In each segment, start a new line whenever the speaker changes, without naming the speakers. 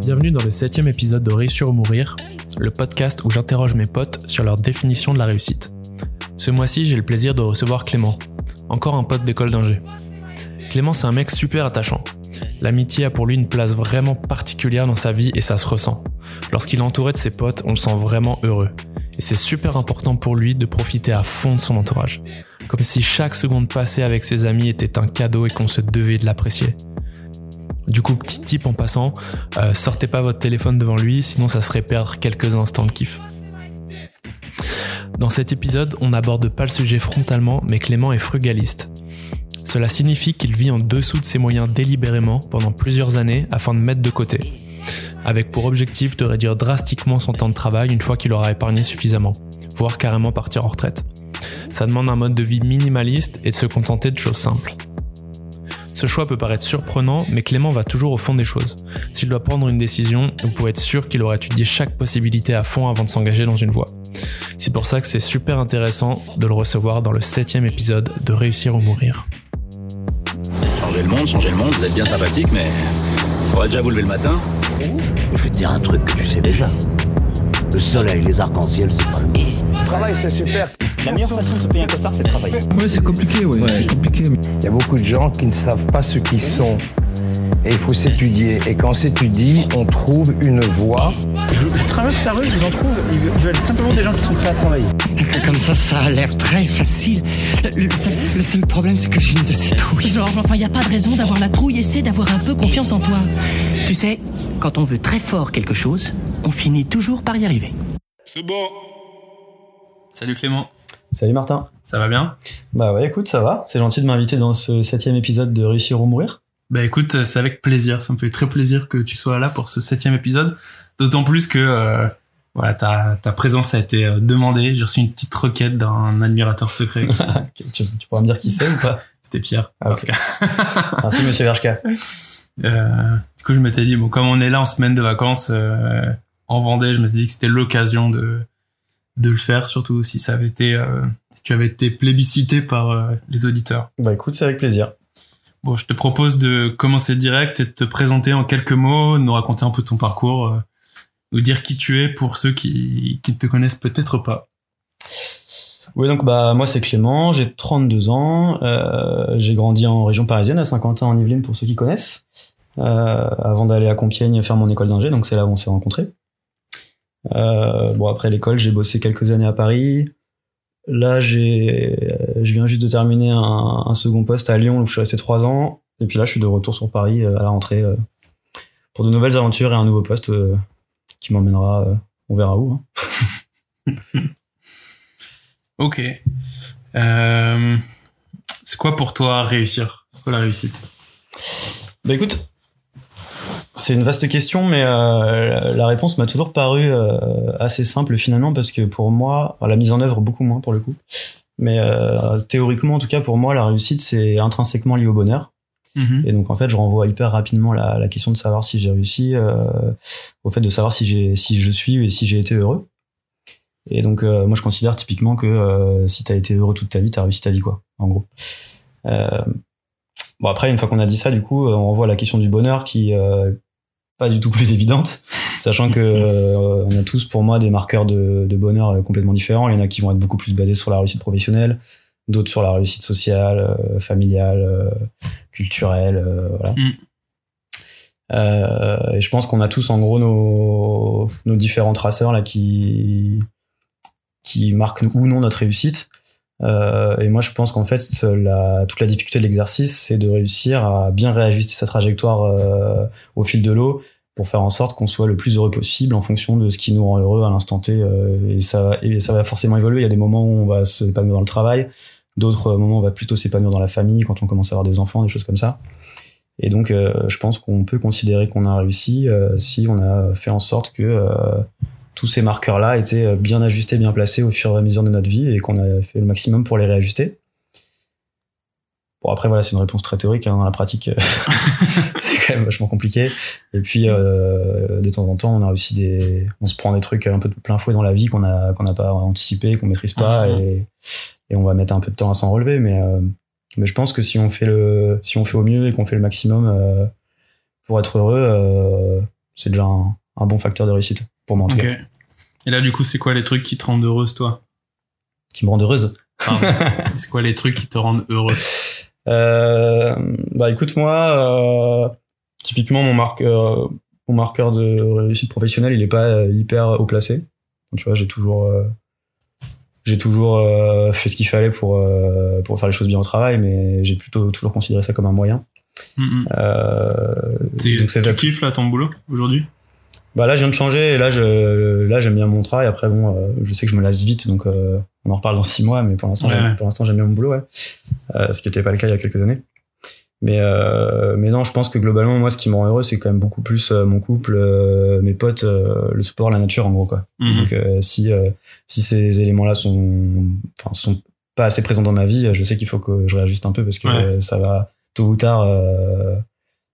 Bienvenue dans le septième épisode de Réussir ou Mourir, le podcast où j'interroge mes potes sur leur définition de la réussite. Ce mois-ci, j'ai le plaisir de recevoir Clément, encore un pote d'école d'ingé. Clément, c'est un mec super attachant. L'amitié a pour lui une place vraiment particulière dans sa vie et ça se ressent. Lorsqu'il est entouré de ses potes, on le sent vraiment heureux. Et c'est super important pour lui de profiter à fond de son entourage. Comme si chaque seconde passée avec ses amis était un cadeau et qu'on se devait de l'apprécier. Du coup, petit tip en passant, euh, sortez pas votre téléphone devant lui, sinon ça serait perdre quelques instants de kiff. Dans cet épisode, on n'aborde pas le sujet frontalement, mais Clément est frugaliste. Cela signifie qu'il vit en dessous de ses moyens délibérément pendant plusieurs années afin de mettre de côté, avec pour objectif de réduire drastiquement son temps de travail une fois qu'il aura épargné suffisamment, voire carrément partir en retraite. Ça demande un mode de vie minimaliste et de se contenter de choses simples. Ce choix peut paraître surprenant, mais Clément va toujours au fond des choses. S'il doit prendre une décision, vous pouvez être sûr qu'il aura étudié chaque possibilité à fond avant de s'engager dans une voie. C'est pour ça que c'est super intéressant de le recevoir dans le septième épisode de Réussir ou Mourir.
Changer le monde, changer le monde, vous êtes bien sympathique, mais faudrait déjà vous lever le matin.
Je vais te dire un truc que tu sais déjà. Le soleil, les arcs-en-ciel, c'est pas le mien.
Le travail, c'est super.
La meilleure façon de se payer un costard, c'est de travailler.
Ouais, c'est compliqué, ouais. C'est compliqué.
Il y a beaucoup de gens qui ne savent pas ce qu'ils sont. Et il faut s'étudier. Et quand on s'étudie, on trouve une voie.
Je, je traverse la rue, je vous en trouve. Ils veulent simplement des gens qui sont prêts à travailler.
Comme ça, ça a l'air très facile. Le, le seul, le seul problème, c'est que j'ai une de ces trouilles.
Georges, enfin, y a pas de raison d'avoir la trouille. Essaie d'avoir un peu confiance en toi.
Tu sais, quand on veut très fort quelque chose, on finit toujours par y arriver.
C'est bon.
Salut Clément,
Salut Martin.
ça va bien?
Bah ouais, écoute, ça va. C'est gentil de m'inviter dans ce septième épisode de Réussir ou Mourir.
Bah écoute, c'est avec plaisir, ça me fait très plaisir que tu sois là pour ce septième épisode, d'autant plus que euh, voilà, ta, ta présence a été euh, demandée, j'ai reçu une petite requête d'un admirateur secret.
tu, tu pourras me dire qui c'est ou pas?
C'était Pierre.
Ah,
parce
ok.
que-
Merci Monsieur Verchka.
Euh, du coup, je m'étais dit, bon, comme on est là en semaine de vacances euh, en Vendée, je me suis dit que c'était l'occasion de de le faire, surtout si ça avait été, si tu avais été plébiscité par les auditeurs.
Bah écoute, c'est avec plaisir.
Bon, je te propose de commencer direct et de te présenter en quelques mots, nous raconter un peu ton parcours, euh, nous dire qui tu es pour ceux qui ne te connaissent peut-être pas.
Oui, donc bah moi c'est Clément, j'ai 32 ans, euh, j'ai grandi en région parisienne à Saint-Quentin en Yvelines pour ceux qui connaissent, euh, avant d'aller à Compiègne faire mon école d'ingé, donc c'est là où on s'est rencontrés. Euh, bon après l'école, j'ai bossé quelques années à Paris. Là, j'ai, euh, je viens juste de terminer un, un second poste à Lyon où je suis resté trois ans, et puis là je suis de retour sur Paris euh, à la rentrée euh, pour de nouvelles aventures et un nouveau poste qui m'emmènera, on verra où. hein.
Ok. Euh, c'est quoi pour toi réussir? C'est quoi la réussite?
Bah écoute, c'est une vaste question, mais euh, la réponse m'a toujours paru euh, assez simple finalement parce que pour moi, la mise en œuvre beaucoup moins pour le coup, mais euh, théoriquement en tout cas pour moi la réussite c'est intrinsèquement lié au bonheur.
Mhm.
Et donc en fait je renvoie hyper rapidement la, la question de savoir si j'ai réussi euh, au fait de savoir si j'ai si je suis et si j'ai été heureux. Et donc euh, moi je considère typiquement que euh, si t'as été heureux toute ta vie t'as réussi ta vie quoi en gros. Euh, Bon après une fois qu'on a dit ça du coup on renvoie à la question du bonheur qui euh, pas du tout plus évidente sachant que euh, on a tous pour moi des marqueurs de, de bonheur euh, complètement différents. Il y en a qui vont être beaucoup plus basés sur la réussite professionnelle d'autres sur la réussite sociale euh, familiale culturelle voilà.
Mm.
Et je pense qu'on a tous en gros nos, nos différents traceurs là qui qui marquent ou non notre réussite. Euh, et moi, je pense qu'en fait, la, toute la difficulté de l'exercice, c'est de réussir à bien réajuster sa trajectoire euh, au fil de l'eau pour faire en sorte qu'on soit le plus heureux possible en fonction de ce qui nous rend heureux à l'instant T. euh, et, ça, va forcément évoluer. Il y a des moments où on va s'épanouir dans le travail, d'autres moments où on va plutôt s'épanouir dans la famille, quand on commence à avoir des enfants, des choses comme ça. Et donc, euh, je pense qu'on peut considérer qu'on a réussi euh, si on a fait en sorte que tous ces marqueurs-là étaient bien ajustés, bien placés au fur et à mesure de notre vie et qu'on a fait le maximum pour les réajuster. Bon, après, voilà, c'est une réponse très théorique. Hein, dans la pratique, euh, c'est quand même vachement compliqué. Et puis, euh, de temps en temps, on a aussi des, on se prend des trucs un peu de plein fouet dans la vie qu'on a, qu'on n'a pas anticipé, qu'on maîtrise pas,
Mhm.
et, et on va mettre un peu de temps à s'en relever. Mais, euh, mais je pense que si on fait le, si on fait au mieux et qu'on fait le maximum euh, pour être heureux, euh, c'est déjà un, un bon facteur de réussite pour moi en tout
Ok.
cas,
Et là, du coup, c'est quoi les trucs qui te rendent heureuse, toi?
Qui me rend heureuse?
C'est quoi les trucs qui te rendent heureux?
Bah écoute moi, euh, typiquement mon marqueur, mon marqueur de réussite professionnelle, il est pas euh, hyper haut placé. Donc, tu vois, j'ai toujours, euh, j'ai toujours euh, fait ce qu'il fallait pour euh, pour faire les choses bien au travail, mais j'ai plutôt toujours considéré ça comme un moyen.
Mhm.
Euh,
T'es-
donc c'est
Tu kiffes là ton boulot aujourd'hui?
Bah là, je viens de changer et là, je, là, j'aime bien mon travail. Après, bon, euh, je sais que je me lasse vite, donc euh, on en reparle dans six mois, mais pour l'instant,
Ouais.
pour l'instant, j'aime bien mon boulot, ouais. Euh, ce qui n'était pas le cas il y a quelques années. Mais, euh, mais non, je pense que globalement, moi, ce qui me rend heureux, c'est quand même beaucoup plus mon couple, euh, mes potes, euh, le sport, la nature, en gros, quoi.
Mhm.
Donc, euh, si, euh, si ces éléments-là sont, enfin, sont pas assez présents dans ma vie, je sais qu'il faut que je réajuste un peu parce que
Ouais.
ça va, tôt ou tard, euh,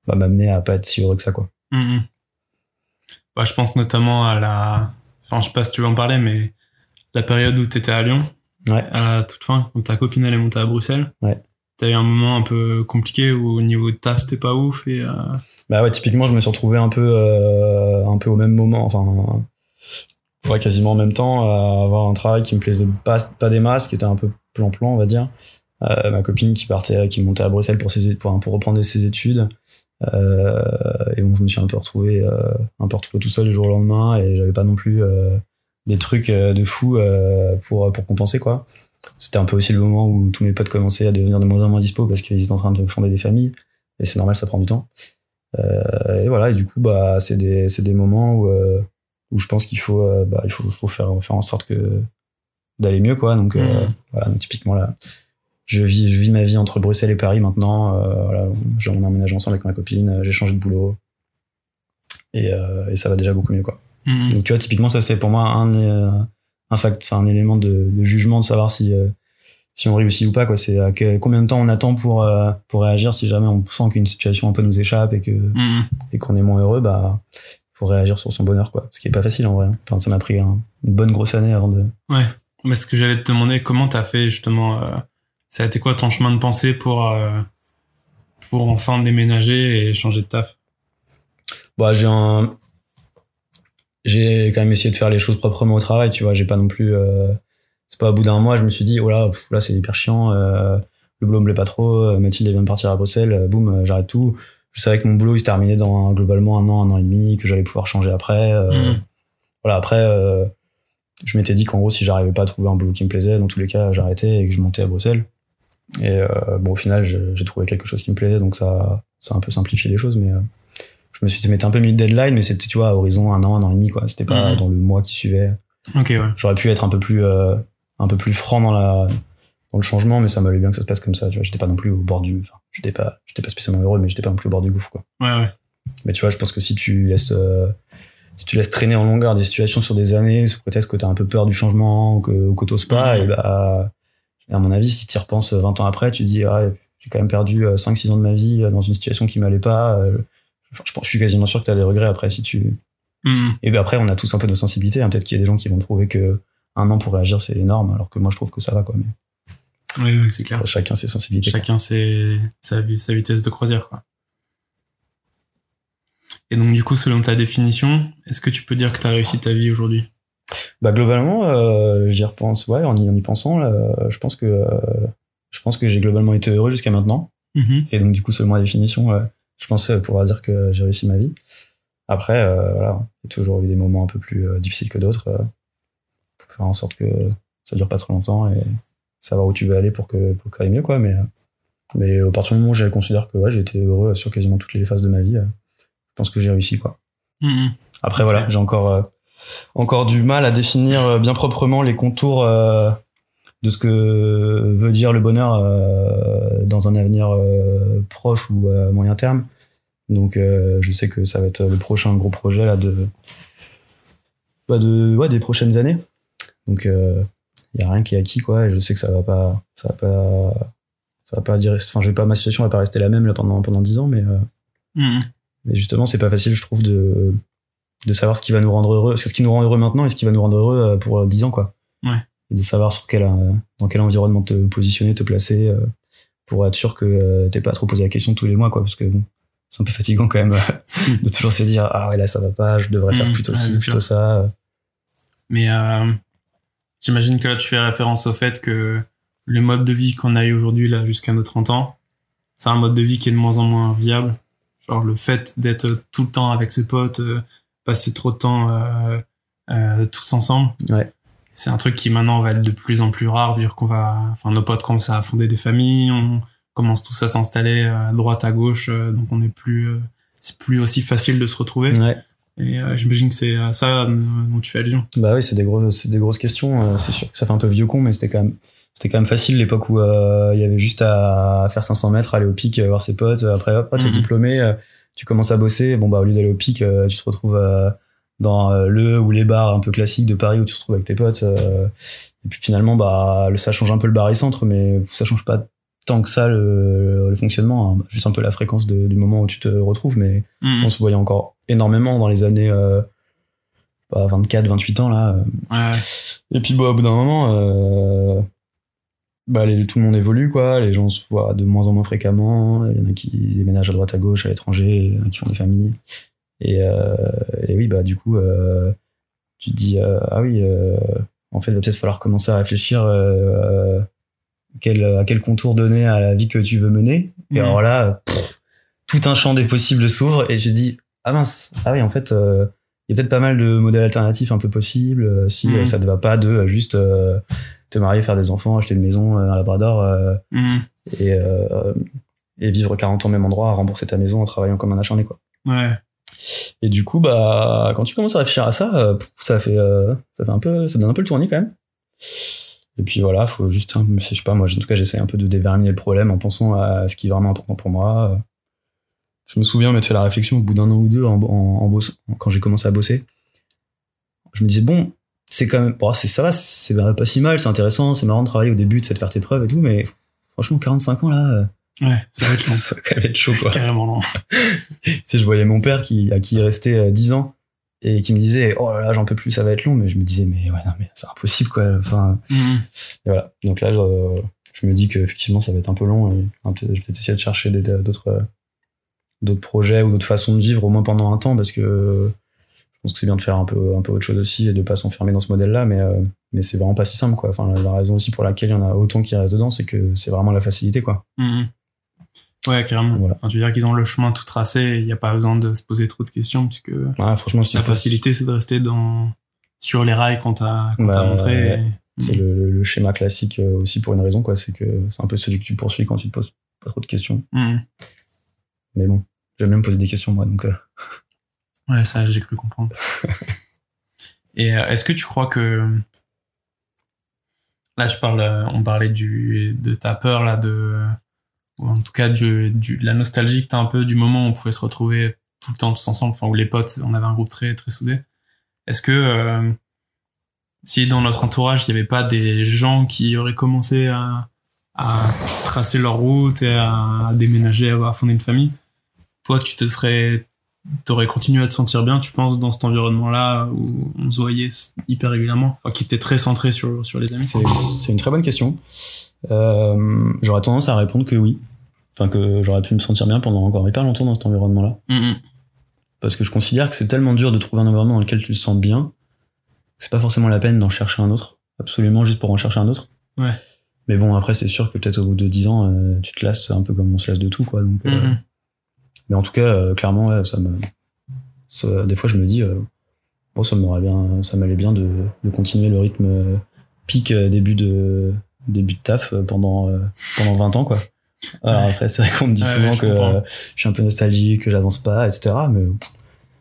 va m'amener à pas être si heureux que ça, quoi.
Mhm. Bah, je pense notamment à la. Enfin, je sais pas si tu veux en parler, mais la période où tu étais à Lyon,
Ouais.
à la toute fin, quand ta copine elle est montée à Bruxelles.
Ouais.
T'as eu un moment un peu compliqué où au niveau de taf c'était pas ouf et. euh,
Bah ouais, typiquement, je me suis retrouvé un peu, euh, un peu au même moment, enfin, ouais, quasiment en même temps, à avoir un travail qui me plaisait pas, pas des masses, qui était un peu plan-plan, on va dire. Euh, ma copine qui partait, qui montait à Bruxelles pour ses, pour, pour reprendre ses études. Euh, et bon, je me suis un peu retrouvé, euh, un peu retrouvé tout seul le jour au lendemain et j'avais pas non plus euh, des trucs de fou euh, pour, pour compenser, quoi. C'était un peu aussi le moment où tous mes potes commençaient à devenir de moins en moins dispo parce qu'ils étaient en train de fonder des familles. Et c'est normal, ça prend du temps. Euh, et voilà, et du coup, bah, c'est des, c'est des moments où, euh, où je pense qu'il faut, euh, bah, il faut, faut faire, faire en sorte que d'aller mieux, quoi. Donc, euh,
Mhm.
voilà, donc, typiquement là, je vis, je vis ma vie entre Bruxelles et Paris maintenant. Euh, voilà, on a emménagé ensemble avec ma copine, euh, j'ai changé de boulot. Et, euh, et ça va déjà beaucoup mieux, quoi.
mhm.
Donc, tu vois, typiquement, ça, c'est pour moi un, euh, un fact, un élément de, de jugement de savoir si, euh, si on réussit ou pas, quoi. C'est combien de temps on attend pour, euh, pour réagir si jamais on sent qu'une situation un peu nous échappe et que,
Mhm.
et qu'on est moins heureux, bah, faut réagir sur son bonheur, quoi. Ce qui est pas facile, en vrai. Enfin, ça m'a pris un- une bonne grosse année avant de,
Ouais. Mais ce que j'allais te demander, comment t'as fait justement euh, Ça a été quoi ton chemin de pensée pour euh, pour enfin déménager et changer de taf?
Bah, j'ai un, j'ai quand même essayé de faire les choses proprement au travail, tu vois. J'ai pas non plus, euh, c'est pas au bout d'un mois, je me suis dit, oh là, pff, là, c'est hyper chiant, euh, le boulot me plaît pas trop, Mathilde vient de partir à Bruxelles, boum, j'arrête tout. Je savais que mon boulot, il se terminait dans globalement un an, un an et demi, que j'allais pouvoir changer après. euh,
Mhm.
Voilà, après, je m'étais dit qu'en gros, si j'arrivais pas à trouver un boulot qui me plaisait, dans tous les cas, j'arrêtais et que je montais à Bruxelles. Et euh, bon, au final, j'ai trouvé quelque chose qui me plaisait, donc ça, ça a un peu simplifié les choses, mais euh, je me suis m'étais un peu mis de deadline, mais c'était, tu vois, à horizon un an, un an et demi, quoi. C'était pas
Mhm.
dans le mois qui suivait.
Ok, ouais.
J'aurais pu être un peu plus, euh, un peu plus franc dans la, dans le changement, mais ça m'allait bien que ça se passe comme ça, tu vois. J'étais pas non plus au bord du, enfin, j'étais pas, j'étais pas spécialement heureux, mais j'étais pas non plus au bord du gouffre, quoi.
Ouais, ouais.
Mais tu vois, je pense que si tu laisses, euh, si tu laisses traîner en longueur des situations sur des années, sous prétexte que t'as un peu peur du changement ou que, ou que t'oses pas, et bah, à mon avis, si tu y repenses 20 ans après, tu te dis, ah, j'ai quand même perdu 5-6 ans de ma vie euh, dans une situation qui m'allait pas. euh, je, suis quasiment sûr que t'as des regrets après si tu.
Mhm.
Et ben après, on a tous un peu nos sensibilités. hein. Peut-être qu'il y a des gens qui vont trouver que un an pour réagir, c'est énorme, alors que moi, je trouve que ça va, quoi. Mais
Ouais, ouais, c'est clair.
chacun ses sensibilités. quoi.
Chacun ses, sa, vi- sa vitesse de croisière, quoi. Et donc, du coup, selon ta définition, est-ce que tu peux dire que tu as réussi ta vie aujourd'hui?
Bah globalement, euh, j'y repense. Ouais, en y, en y pensant, là, je pense que euh, je pense que j'ai globalement été heureux jusqu'à maintenant.
Mhm.
Et donc du coup, selon ma définition, euh, je pensais pouvoir dire que j'ai réussi ma vie. Après, euh, voilà, a toujours eu des moments un peu plus euh, difficiles que d'autres. Euh, faut faire en sorte que ça dure pas trop longtemps et savoir où tu veux aller pour que pour que ça aille mieux, quoi. Mais euh, mais à partir du moment où je considère que ouais, j'ai été heureux sur quasiment toutes les phases de ma vie, euh, je pense que j'ai réussi, quoi.
Mhm.
Après, voilà, j'ai encore, euh, encore du mal à définir euh, bien proprement les contours euh, de ce que veut dire le bonheur euh, dans un avenir proche ou à moyen terme. Donc, je sais que ça va être le prochain gros projet là, de, bah, de, ouais, des prochaines années. Donc, il n'y a rien qui est acquis, quoi. Et je sais que ça va pas, ça va pas, ça va pas dire, enfin, je vais pas, ma situation va pas rester la même là pendant, pendant 10 ans, mais, euh,
Mhm.
mais justement, c'est pas facile, je trouve, de, de savoir ce qui va nous rendre heureux, ce qui nous rend heureux maintenant et ce qui va nous rendre heureux euh, pour euh, 10 ans, quoi.
Ouais.
Et de savoir sur quel, euh, dans quel environnement te positionner, te placer, euh, pour être sûr que euh, t'es pas trop posé la question tous les mois, quoi, parce que bon, c'est un peu fatigant quand même euh, de toujours se dire ah ouais là ça va pas, je devrais faire
Mm,
plutôt
ouais,
ci, plutôt ça.
Mais euh, j'imagine que là, tu fais référence au fait que le mode de vie qu'on a eu aujourd'hui, là, jusqu'à nos 30 ans, c'est un mode de vie qui est de moins en moins viable. Genre, le fait d'être tout le temps avec ses potes, euh, passer trop de temps euh, euh, tous ensemble,
Ouais.
c'est un truc qui maintenant va être de plus en plus rare, vu qu'on va, enfin, nos potes commencent à fonder des familles, on commence tous à s'installer à droite, à gauche, euh, donc on est plus, euh, c'est plus aussi facile de se retrouver.
Ouais.
Et euh, j'imagine que c'est à ça euh, dont tu fais allusion.
Bah oui, c'est des grosses, c'est des grosses questions. Euh, C'est sûr que ça fait un peu vieux con, mais c'était quand même, c'était quand même facile l'époque où euh, il y avait juste à faire 500 mètres, aller au pic, euh, voir ses potes. Après, hop, t'es
Mhm.
diplômé, euh, tu commences à bosser. Bon bah au lieu d'aller au pic, euh, tu te retrouves euh, dans euh, le ou les bars un peu classiques de Paris où tu te retrouves avec tes potes. et puis finalement, bah ça change un peu le bar-centre, mais ça change pas tant que ça le, le fonctionnement. hein. Juste un peu la fréquence de- du moment où tu te retrouves, mais
Mhm.
on se voyait encore énormément dans les années euh, bah, 24, 28 ans là.
Ouais.
Et puis bah, au bout d'un moment, euh, bah, les- tout le monde évolue quoi. Les gens se voient de moins en moins fréquemment. Il y en a qui déménagent à droite à gauche à l'étranger, il y en a qui font des familles. Et, euh, et oui bah du coup euh, tu te dis euh, ah oui euh, en fait il va peut-être falloir commencer à réfléchir euh, quel, à quel contour donner à la vie que tu veux mener. Et alors là, pff, tout un champ des possibles s'ouvre et je dis ah mince ah oui en fait euh, il y a peut-être pas mal de modèles alternatifs un peu possibles si euh, ça te va pas de juste euh, te marier, faire des enfants, acheter une maison, euh, un labrador euh,
Mhm.
et, euh, et vivre 40 ans au même endroit, rembourser ta maison en travaillant comme un acharné quoi.
Ouais.
Et du coup bah quand tu commences à réfléchir à ça, euh, ça fait euh, ça fait un peu ça donne un peu le tournis quand même. Et puis voilà, faut juste, hein, je sais pas, moi, en tout cas, j'essaie un peu de déverminer le problème en pensant à ce qui est vraiment important pour moi. Je me souviens m'être fait la réflexion au bout d'un an ou deux en, en, en bossant- quand j'ai commencé à bosser. Je me disais, bon, c'est quand même, bon, c'est, ça va, c'est pas si mal, c'est intéressant, c'est marrant de travailler au début, de se faire tes preuves et tout, mais franchement, 45 ans là, euh,
Ouais, ça va être long.
ça va quand même être chaud, quoi.
Carrément long.
Sais, je voyais mon père qui, à qui il restait euh, 10 ans et qui me disait, oh là là, j'en peux plus, ça va être long, mais je me disais, mais ouais, non, mais c'est impossible, quoi. Enfin,
Mhm.
et voilà. Donc là, je, je me dis qu'effectivement, ça va être un peu long et je vais peut-être essayer de chercher d'autres euh, d'autres projets ou d'autres façons de vivre, au moins pendant un temps, parce que euh, pense que c'est bien de faire un peu, un peu autre chose aussi et de pas s'enfermer dans ce modèle-là, mais, euh, mais c'est vraiment pas si simple, quoi. Enfin, la, la raison aussi pour laquelle il y en a autant qui restent dedans, c'est que c'est vraiment la facilité, quoi.
Mhm. Ouais, carrément.
Voilà.
Enfin, tu veux dire qu'ils ont le chemin tout tracé il n'y a pas besoin de se poser trop de questions puisque
franchement, si
la facilité c'est de rester dans sur les rails qu'on t'a qu'on
Bah,
montré.
ouais.
et-
C'est le, le- le schéma classique euh, aussi pour une raison, quoi. C'est que c'est un peu celui que tu poursuis quand tu te poses pas trop de questions.
Mhm.
Mais bon, j'aime bien me poser des questions, moi, donc. euh,
Ouais, ça j'ai cru comprendre. et euh, est-ce que tu crois que là je parle, euh, on parlait du de ta peur là de ou en tout cas du, du de la nostalgie que t'as un peu du moment où on pouvait se retrouver tout le temps tous ensemble, enfin où les potes, on avait un groupe très très soudé. Est-ce que euh, si dans notre entourage il n'y avait pas des gens qui auraient commencé à, à tracer leur route et à déménager, à fonder une famille, toi tu te serais t'aurais continué à te sentir bien, tu penses, dans cet environnement-là où on se voyait hyper régulièrement, enfin, qui était très centré sur, sur les amis
C'est une très bonne question. Euh, j'aurais tendance à répondre que oui. Enfin, que j'aurais pu me sentir bien pendant encore hyper longtemps dans cet environnement-là.
Mhm.
Parce que je considère que c'est tellement dur de trouver un environnement dans lequel tu te sens bien que c'est pas forcément la peine d'en chercher un autre. Absolument, juste pour en chercher un autre.
Ouais.
Mais bon, après, c'est sûr que peut-être au bout de 10 ans, euh, tu te lasses un peu comme on se lasse de tout, quoi. Donc, euh,
Mhm.
Mais en tout cas, euh, clairement, ouais, ça me. ça- des fois, je me dis, euh, bon, ça m'aurait bien, ça m'allait bien de, de continuer le rythme euh, pic début de début de taf pendant pendant 20 ans, quoi. Alors après, c'est vrai qu'on me dit
Ouais,
souvent
je
que euh, je suis un peu nostalgique, que j'avance pas, etc. Mais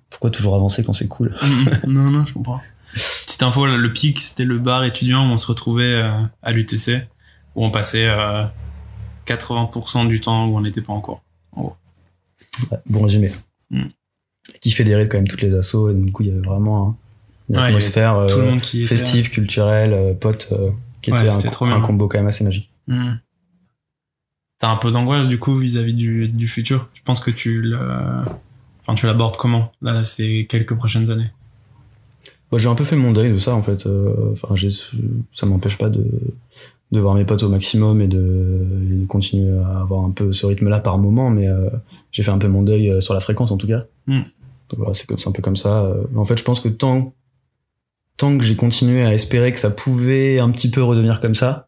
pourquoi toujours avancer quand c'est cool?
Mhm. non, non, je comprends. Petite info, là, le PIC, c'était le bar étudiant où on se retrouvait euh, à l'UTC, où on passait euh, 80% du temps où on n'était pas en cours.
Ouais, Bon résumé.
Mm.
Qui fédérait quand même toutes les assos, et du coup, il y avait vraiment une
Ouais,
atmosphère euh, festive, culturelle, euh, pote, euh, qui
Ouais,
était un,
trop
combo quand même assez magique.
Mhm. T'as un peu d'angoisse du coup vis-à-vis du, du futur? Tu penses que tu le, enfin tu l'abordes comment là ces quelques prochaines années?
Bah, j'ai un peu fait mon deuil de ça en fait. Euh, Enfin, ça m'empêche pas de, de voir mes potes au maximum et de, continuer à avoir un peu ce rythme-là par moment, mais euh, j'ai fait un peu mon deuil euh, sur la fréquence en tout cas.
Mm.
Donc voilà, c'est un peu comme ça. Euh, En fait, je pense que tant tant que j'ai continué à espérer que ça pouvait un petit peu redevenir comme ça,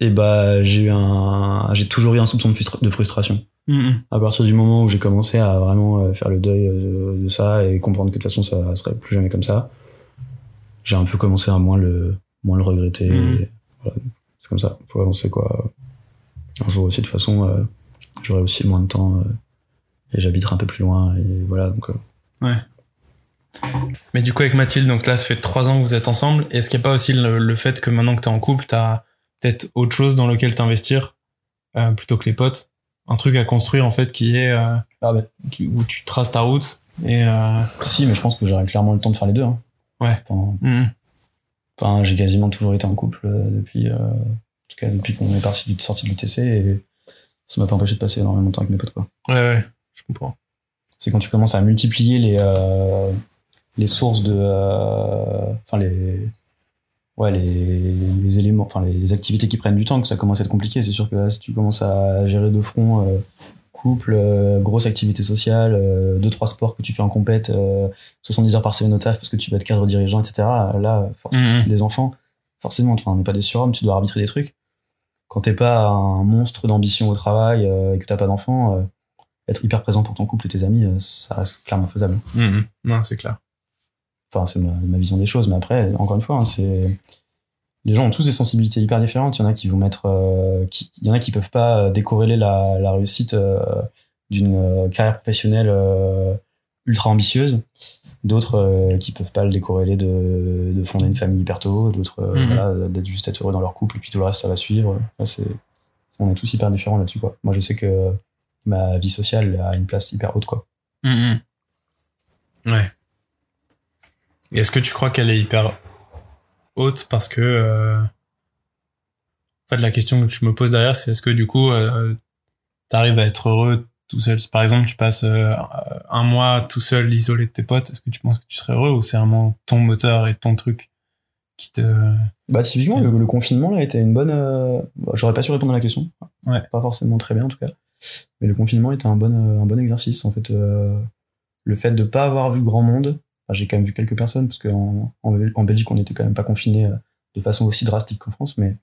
et bah j'ai eu un, j'ai toujours eu un soupçon de, frustra- de frustration
Mhm.
à partir du moment où j'ai commencé à vraiment faire le deuil de, ça et comprendre que de toute façon ça serait plus jamais comme ça, j'ai un peu commencé à moins le, moins le regretter.
Mhm.
Voilà, c'est comme ça, faut avancer quoi. Un jour aussi, de toute façon, euh, j'aurai aussi moins de temps euh, et j'habiterai un peu plus loin et voilà donc. euh,
Mais du coup, avec Mathilde, donc là, ça fait trois ans que vous êtes ensemble. Est-ce qu'il n'y a pas aussi le, le fait que maintenant que tu es en couple, tu as peut-être autre chose dans lequel t'investir plutôt que les potes? Un truc à construire, en fait, qui est
Ah ouais.
qui- où tu traces ta route et
Si, mais je pense que j'aurai clairement le temps de faire les deux. Hein.
Ouais.
Enfin,
mhm.
Enfin, j'ai quasiment toujours été en couple euh, depuis, euh, en tout cas depuis qu'on est parti du sorti de l'UTC et ça m'a pas empêché de passer énormément de temps avec mes potes quoi.
ouais, ouais, je comprends.
C'est quand tu commences à multiplier les euh, les sources de, enfin les ouais les, les éléments, enfin les activités qui prennent du temps que ça commence à être compliqué. C'est sûr que là, si tu commences à gérer de front euh, couple, euh, grosse activité sociale, euh, deux trois sports que tu fais en compète, euh, 70 heures par semaine au taf parce que tu vas être cadre dirigeant, etc. Là, forcément,
Mhm.
des enfants, forcément, enfin, on n'est pas des surhommes, tu dois arbitrer des trucs. Quand t'es pas un monstre d'ambition au travail euh, et que t'as pas d'enfants, euh, être hyper présent pour ton couple et tes amis, euh, ça reste clairement faisable.
Mhm. Non, c'est clair.
Enfin, c'est ma, ma vision des choses, mais après, encore une fois, hein, c'est les gens ont tous des sensibilités hyper différentes. Il y en a qui vont mettre, euh, qui, il y en a qui peuvent pas décorréler la, la réussite euh, d'une euh, carrière professionnelle euh, ultra ambitieuse. D'autres euh, qui peuvent pas le décorréler de, de fonder une famille hyper tôt. D'autres, euh,
Mhm.
voilà, d'être juste être heureux dans leur couple et puis tout le reste ça va suivre. Là, c'est, on est tous hyper différents là-dessus quoi. Moi, je sais que ma vie sociale a une place hyper haute quoi.
Mhm. Ouais. Et est-ce que tu crois qu'elle est hyper haute parce que euh, en fait la question que je me pose derrière c'est est-ce que du coup euh, t'arrives à être heureux tout seul? Par exemple tu passes euh, un mois tout seul isolé de tes potes est-ce que tu penses que tu serais heureux ou c'est vraiment ton moteur et ton truc qui te
Bah typiquement le, le confinement là était une bonne. euh, bah, J'aurais pas su répondre à la question.
Ouais.
Pas forcément très bien en tout cas. Mais le confinement était un bon euh, un bon exercice en fait. euh, le fait de pas avoir vu grand monde. Enfin, J'ai quand même vu quelques personnes parce qu'en en, Bel- en Belgique on était quand même pas confinés euh, de façon aussi drastique qu'en France, mais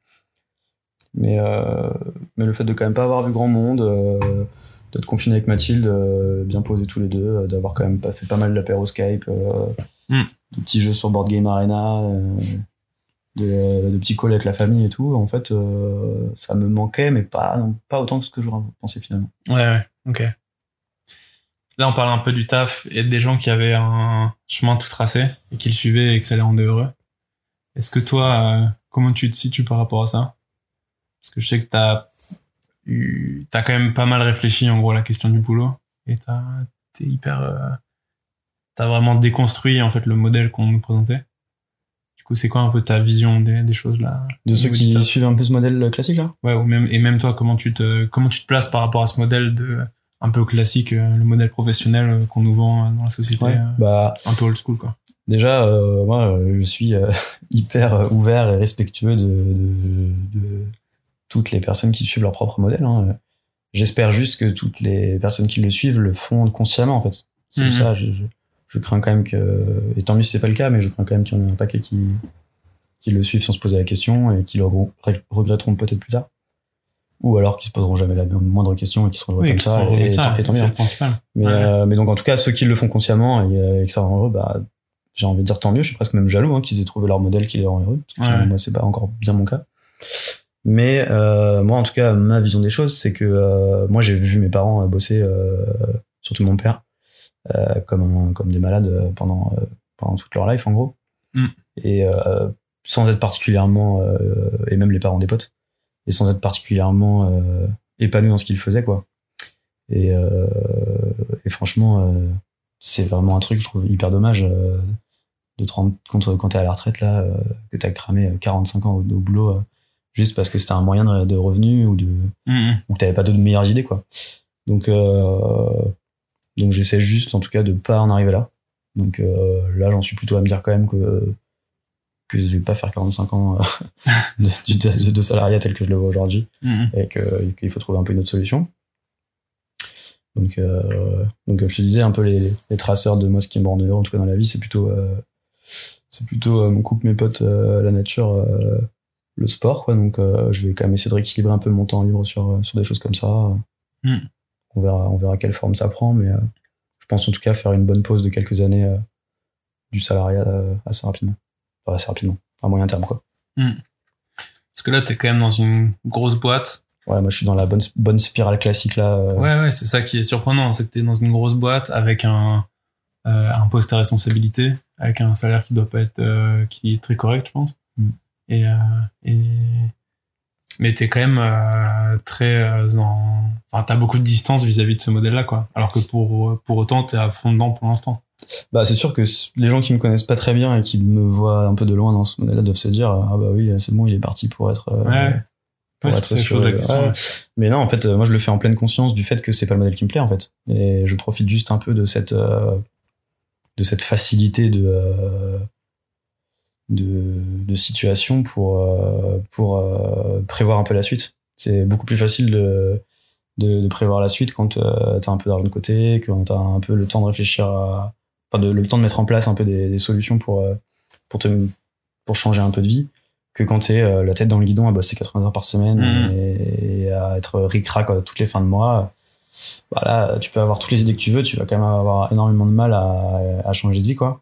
mais euh, mais le fait de quand même pas avoir vu grand monde. euh, d'être confiné avec Mathilde, euh, bien posés tous les deux, d'avoir quand même pas fait pas mal d'apéro Skype, euh,
Mm.
de petits jeux sur Board Game Arena, de, de petits calls avec la famille et tout. En fait, ça me manquait, mais pas, non, pas autant que ce que j'aurais pensé finalement.
Ouais, ouais, ok. Là, on parle un peu du taf et des gens qui avaient un chemin tout tracé et qui le suivaient et que ça les rendait heureux. Est-ce que toi, euh, comment tu te situes par rapport à ça? Parce que je sais que t'as eu, t'as quand même pas mal réfléchi en gros à la question du boulot et t'as, t'es hyper, euh, t'as vraiment déconstruit en fait le modèle qu'on nous présentait. Du coup, c'est quoi un peu ta vision des, des choses là
De ceux qui suivent un peu ce modèle classique là?
Ouais, ou même, et même toi, comment tu te, comment tu te places par rapport à ce modèle de, un peu classique, euh, le modèle professionnel euh, qu'on nous vend euh, dans la société,
Ouais. Bah,
un peu old school, quoi.
déjà, euh, moi, je suis euh, hyper ouvert et respectueux de, de, de toutes les personnes qui suivent leur propre modèle. hein. J'espère juste que toutes les personnes qui le suivent le font consciemment, en fait. C'est
Mhm.
ça, je, je, je crains quand même que, et tant mieux si c'est pas le cas, mais je crains quand même qu'il y en ait un paquet qui, qui le suivent sans se poser la question et qui le regr- reg- regretteront peut-être plus tard. Ou alors qui se poseront jamais la moindre question et qui seront heureux comme ça. Et,
ça,
et tant mieux.
principal.
Mais,
Ouais.
euh, mais donc en tout cas, ceux qui le font consciemment et, euh, et que ça rend heureux, bah, j'ai envie de dire tant mieux. Je suis presque même jaloux hein, qu'ils aient trouvé leur modèle qui les rend heureux. Parce que
Ouais.
Moi, c'est pas encore bien mon cas. Mais euh, moi, en tout cas, ma vision des choses, c'est que euh, moi, j'ai vu mes parents euh, bosser, euh, surtout mon père, euh, comme, un- comme des malades pendant, euh, pendant toute leur life, en gros.
Mm.
Et euh, sans être particulièrement, euh, et même les parents des potes, et sans être particulièrement euh, épanouis dans ce qu'ils faisaient, quoi. Et, euh, et franchement, euh, c'est vraiment un truc, je trouve, hyper dommage de te rendre compte quand t'es à la retraite, là, que t'as cramé 45 ans au, au boulot, juste parce que c'était un moyen de, de revenu ou, de,
Mhm.
ou que t'avais pas de meilleures idées, quoi. Donc, euh, donc j'essaie juste, en tout cas, de pas en arriver là. Donc euh, là, j'en suis plutôt à me dire quand même que que je vais pas faire 45 ans euh, de, de, de salariat tel que je le vois aujourd'hui
Mhm.
et qu'il faut trouver un peu une autre solution. Donc, euh, donc comme je te disais, un peu les, les traceurs de moi, ce qui me rend heureux, en tout cas dans la vie, c'est plutôt, euh, c'est plutôt mon couple, mes potes, la nature, le sport. Quoi. Donc, je vais quand même essayer de rééquilibrer un peu mon temps libre sur, sur des choses comme ça.
Mm.
On verra, on verra quelle forme ça prend, mais je pense en tout cas faire une bonne pause de quelques années du salariat assez rapidement. Assez rapidement, à moyen terme, quoi.
Parce que là, t'es quand même dans une grosse boîte.
Ouais, moi je suis dans la bonne, bonne spirale classique là. euh,
Ouais, ouais, c'est ça qui est surprenant, c'est que t'es dans une grosse boîte avec un, euh, un poste à responsabilité, avec un salaire qui doit pas être, euh, qui est très correct, je pense.
Mm.
Et, euh, et, mais t'es quand même très en, enfin, t'as beaucoup de distance vis-à-vis de ce modèle-là, quoi. Alors que pour, pour autant, t'es à fond dedans pour l'instant.
Bah, c'est sûr que les gens qui me connaissent pas très bien et qui me voient un peu de loin dans ce modèle-là doivent se dire ah bah oui c'est bon il est parti pour être
Ouais. c'est la question.
ouais.
ouais.
mais non en fait euh, moi je le fais en pleine conscience du fait que c'est pas le modèle qui me plaît en fait et je profite juste un peu de cette euh, de cette facilité de euh, de, de situation pour euh, pour prévoir un peu la suite c'est beaucoup plus facile de de, de prévoir la suite quand t'as un peu d'argent de côté quand t'as un peu le temps de réfléchir à enfin de, le temps de mettre en place un peu des, des solutions pour euh, pour te pour changer un peu de vie que quand t'es euh, la tête dans le guidon à bosser 80 heures par semaine
Mhm.
et, et à être ric-rac euh, toutes les fins de mois bah là tu peux avoir toutes les idées que tu veux tu vas quand même avoir énormément de mal à, à changer de vie quoi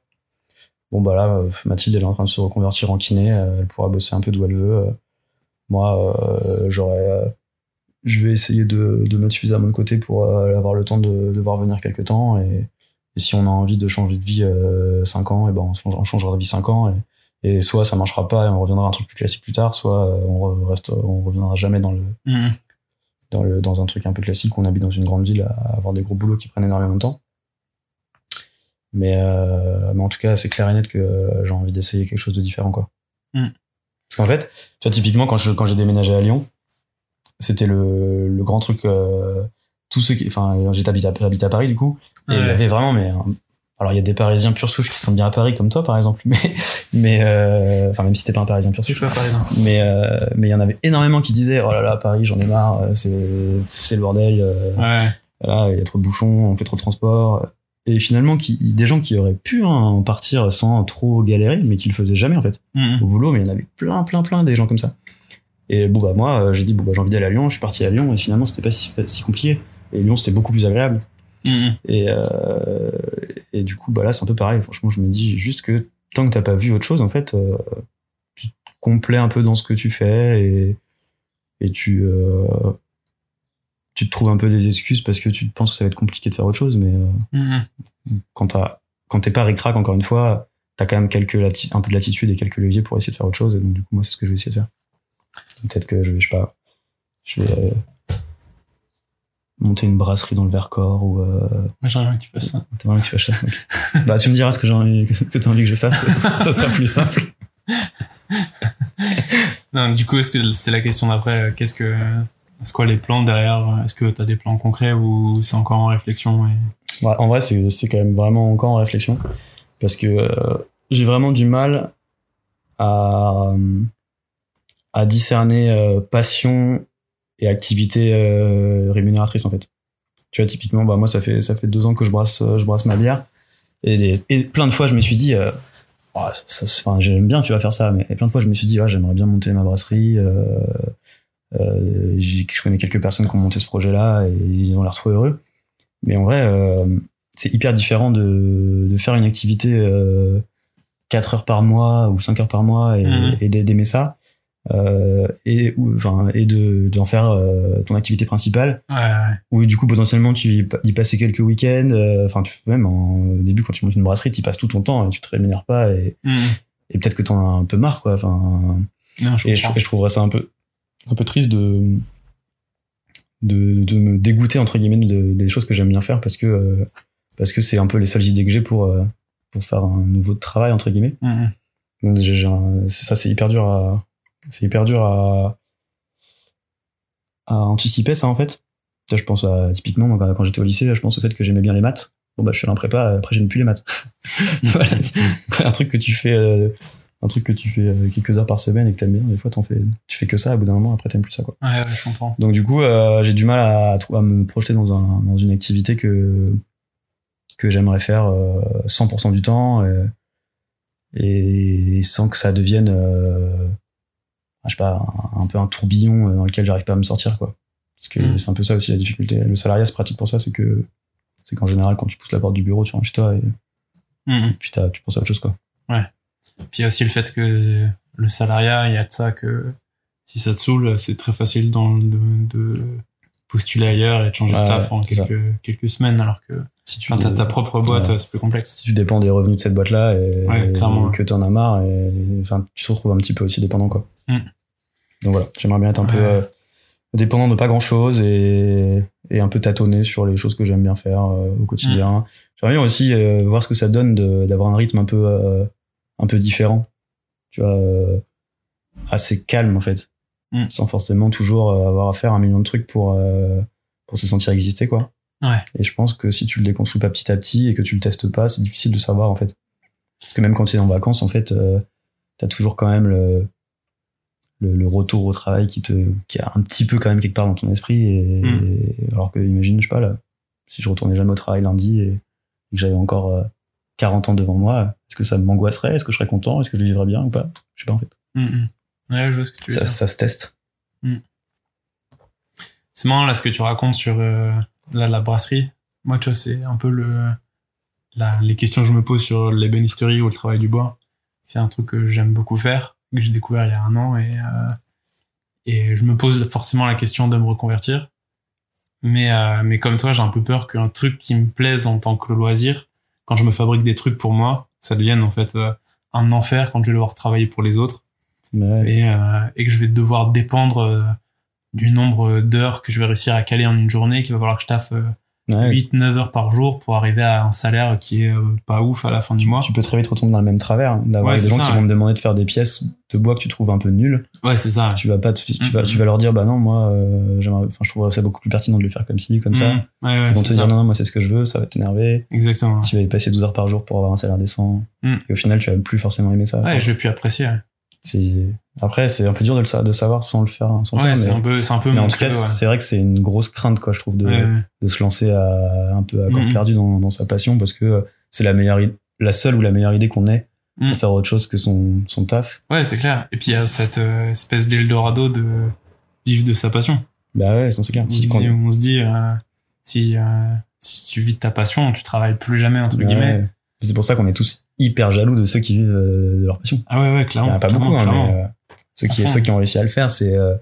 bon bah là Mathilde elle est en train de se reconvertir en kiné elle pourra bosser un peu d'où elle veut moi euh, j'aurais euh, je vais essayer de, de mettre suffisamment de côté pour avoir le temps de, de voir venir quelques temps et, et si on a envie de changer de vie 5 ans et ben on changera, de vie 5 ans et, et soit ça marchera pas et on reviendra à un truc plus classique plus tard soit euh, on re- reste on reviendra jamais dans le
Mhm.
dans le dans un truc un peu classique où on habite dans une grande ville à avoir des gros boulots qui prennent énormément de temps mais euh, mais en tout cas c'est clair et net que euh, j'ai envie d'essayer quelque chose de différent quoi
Mm.
parce qu'en fait tu vois typiquement quand je quand j'ai déménagé à Lyon c'était le, le grand truc euh, tous ceux qui enfin j'étais habité à, j'habite à Paris du coup et il y avait vraiment mais alors il y a des Parisiens pure souche qui sont bien à Paris comme toi par exemple mais mais euh, enfin même si t'es pas un Parisien pure
Je
souche
pas, par exemple.
mais euh, mais il y en avait énormément qui disaient oh là là Paris j'en ai marre euh, c'est c'est le bordel euh,
Ouais.
voilà, il y a trop de bouchons, on fait trop de transport. Et finalement, qui, des gens qui auraient pu hein, en partir sans trop galérer, mais qui le faisaient jamais en fait
Mhm.
au boulot. Mais il y en avait plein, plein, plein des gens comme ça. Et bon bah moi, euh, j'ai dit bon bah j'ai envie d'aller à Lyon. Je suis parti à Lyon et finalement c'était pas si, si compliqué. Et Lyon c'était beaucoup plus agréable.
Mhm.
Et euh, et du coup bah là c'est un peu pareil. Franchement, je me dis juste que tant que t'as pas vu autre chose, en fait, euh, tu te complais un peu dans ce que tu fais et et tu euh, tu te trouves un peu des excuses parce que tu penses que ça va être compliqué de faire autre chose, mais
Mhm.
quand t'as quand t'es pas ric-rac encore une fois, t'as quand même quelques un peu de latitude et quelques leviers pour essayer de faire autre chose. Et donc du coup moi c'est ce que je vais essayer de faire. Peut-être que je vais je sais pas, je vais monter une brasserie dans le Vercors ou euh,
j'aimerais bien que tu fasses ça.
Vraiment que tu fasses ça. Bah, tu me diras ce que j'ai envie, que t'as envie que je fasse, ça, ça sera plus simple.
Non, du coup, c'est la question d'après euh, Qu'est-ce que, c'est quoi les plans derrière Est-ce que t'as des plans concrets ou c'est encore en réflexion et...
Ouais, en vrai, c'est, c'est quand même vraiment encore en réflexion. Parce que euh, j'ai vraiment du mal à, à discerner euh, passion et activité euh, rémunératrice, en fait. Tu vois, typiquement, bah, moi, ça fait, ça fait deux ans que je brasse, euh, je brasse ma bière. Et, plein de fois, je me suis dit, euh, Oh, ça- ça- enfin, j'aime bien, tu vas faire ça, mais plein de fois, je me suis dit, ouais, j'aimerais bien monter ma brasserie. Euh, euh, je connais quelques personnes qui ont monté ce projet-là et ils ont l'air trop heureux. Mais en vrai, euh, c'est hyper différent de, de faire une activité euh, 4 heures par mois ou 5 heures par mois et,
Mhm.
et d'aimer ça. Euh, et ou- enfin et de d'en faire euh, ton activité principale.
Ouais, ouais.
du coup potentiellement tu y, y passer quelques week-ends euh, enfin tu même en, au début quand tu montes une brasserie tu passes tout ton temps et tu te rémunères pas et, et peut-être que t'en as un peu marre quoi enfin. Et je,
comprends.
et je trouverais ça un peu un peu triste de de, de me dégoûter entre guillemets de- des choses que j'aime bien faire parce que parce que c'est un peu les seules idées que j'ai pour pour faire un nouveau travail entre guillemets. Donc un- c'est- ça c'est hyper dur à c'est hyper dur à à anticiper ça en fait je pense à typiquement moi, quand quand j'étais au lycée je pense au fait que j'aimais bien les maths bon bah je fais un prépa après j'aime plus les maths voilà. un truc que tu fais euh, un truc que tu fais euh, quelques heures par semaine et que t'aimes bien des fois t'en fais tu fais que ça au bout d'un moment après t'aimes plus ça quoi
Ouais, ouais, je comprends.
donc du coup euh, j'ai du mal à, me projeter dans un dans une activité que que j'aimerais faire euh, 100% du temps et sans que ça devienne je sais pas un, un peu un tourbillon dans lequel j'arrive pas à me sortir quoi parce que
Mm.
c'est un peu ça aussi la difficulté le salariat c'est pratique pour ça c'est que c'est qu'en général quand tu pousses la porte du bureau tu rentres chez toi et
Mhm.
puis tu penses à autre chose quoi
Puis il y a aussi le fait que le salariat, il y a de ça que si ça te saoule, c'est très facile dans le- de, de postuler ailleurs et de changer
Ouais,
de taf en
ça.
quelques, quelques semaines, alors que
si tu
quand t'as ta propre boîte,
Ouais.
c'est plus complexe.
si tu dépends des revenus de cette boîte là et,
Ouais,
et que t'en as marre et enfin tu te retrouves un petit peu aussi dépendant quoi
Mm.
Donc voilà j'aimerais bien être un peu euh, dépendant de pas grand chose et, et un peu tâtonner sur les choses que j'aime bien faire euh, au quotidien j'aimerais bien aussi euh, voir ce que ça donne d'avoir un rythme un peu un peu différent tu vois assez calme en fait
Mm.
sans forcément toujours avoir à faire un million de trucs pour pour se sentir exister quoi
Ouais.
et je pense que si tu le déconstruis pas petit à petit et que tu le testes pas, c'est difficile de savoir en fait. Parce que même quand tu es en vacances, en fait, euh, t'as toujours quand même le, le, le retour au travail qui te, qui est un petit peu quand même quelque part dans ton esprit. Et,
Mm.
et alors que, imagine, je sais pas, là, si je retournais jamais au travail lundi et, et que j'avais encore euh, 40 ans devant moi, est-ce que ça m'angoisserait? Est-ce que je serais content? Est-ce que je le vivrais bien ou pas? Je sais pas en fait.
Mhm. Ouais, je vois ce que tu veux
Ça,
dire.
ça se teste.
C'est marrant là ce que tu racontes sur euh, la brasserie. Moi, tu vois, c'est un peu le la, les questions que je me pose sur l'ébénisterie ou le travail du bois. C'est un truc que j'aime beaucoup faire, que j'ai découvert il y a un an et euh, et je me pose forcément la question de me reconvertir. Mais euh, mais comme toi, j'ai un peu peur qu'un truc qui me plaise en tant que loisir, quand je me fabrique des trucs pour moi, ça devienne en fait euh, un enfer quand je vais devoir travailler pour les autres
ouais.
et, euh, et que je vais devoir dépendre euh, du nombre d'heures que je vais réussir à caler en une journée, qu'il va falloir que je taffe
Ouais.
8-9 heures par jour pour arriver à un salaire qui est euh, pas ouf à la fin du mois.
Tu peux très vite retomber dans le même travers, hein, d'avoir
Ouais,
des gens
ça,
qui
ouais.
vont te demander de faire des pièces de bois que tu trouves un peu nulles.
Ouais, c'est ça.
tu vas pas tu vas
Mhm.
tu vas leur dire bah non moi euh, enfin je trouverais ça beaucoup plus pertinent de le faire comme ci comme ça
ouais,
ils vont te dire
ça.
non non moi c'est ce que je veux ça va t'énerver
Exactement.
tu vas y passer 12 heures par jour pour avoir un salaire décent et au final tu vas plus forcément aimer ça
Ouais, je vais plus apprécier.
c'est après c'est un peu dur de le de savoir sans le faire sans le
Ouais, c'est un peu, c'est un peu
mais en tout cas
ouais.
c'est vrai que c'est une grosse crainte quoi je trouve de,
Ouais, ouais.
de se lancer à un peu à corps
Mhm.
perdu dans, dans sa passion parce que euh, c'est la meilleure la seule ou la meilleure idée qu'on ait
Mhm.
pour faire autre chose que son son taf
Ouais, c'est clair. Et puis il y a cette euh, espèce d'Eldorado de vivre de sa passion.
bah ouais c'est clair
On
Si quand-
on se dit euh, si, euh, si tu vis de ta passion, tu travailles plus jamais, entre
Ouais.
guillemets.
C'est pour ça qu'on est tous hyper jaloux de ceux qui vivent de leur passion.
Ah ouais, ouais,
Il y
clairement.
en a pas
clairement,
beaucoup, hein,
clairement.
mais ceux, qui, ceux qui ont réussi à le faire, c'est euh,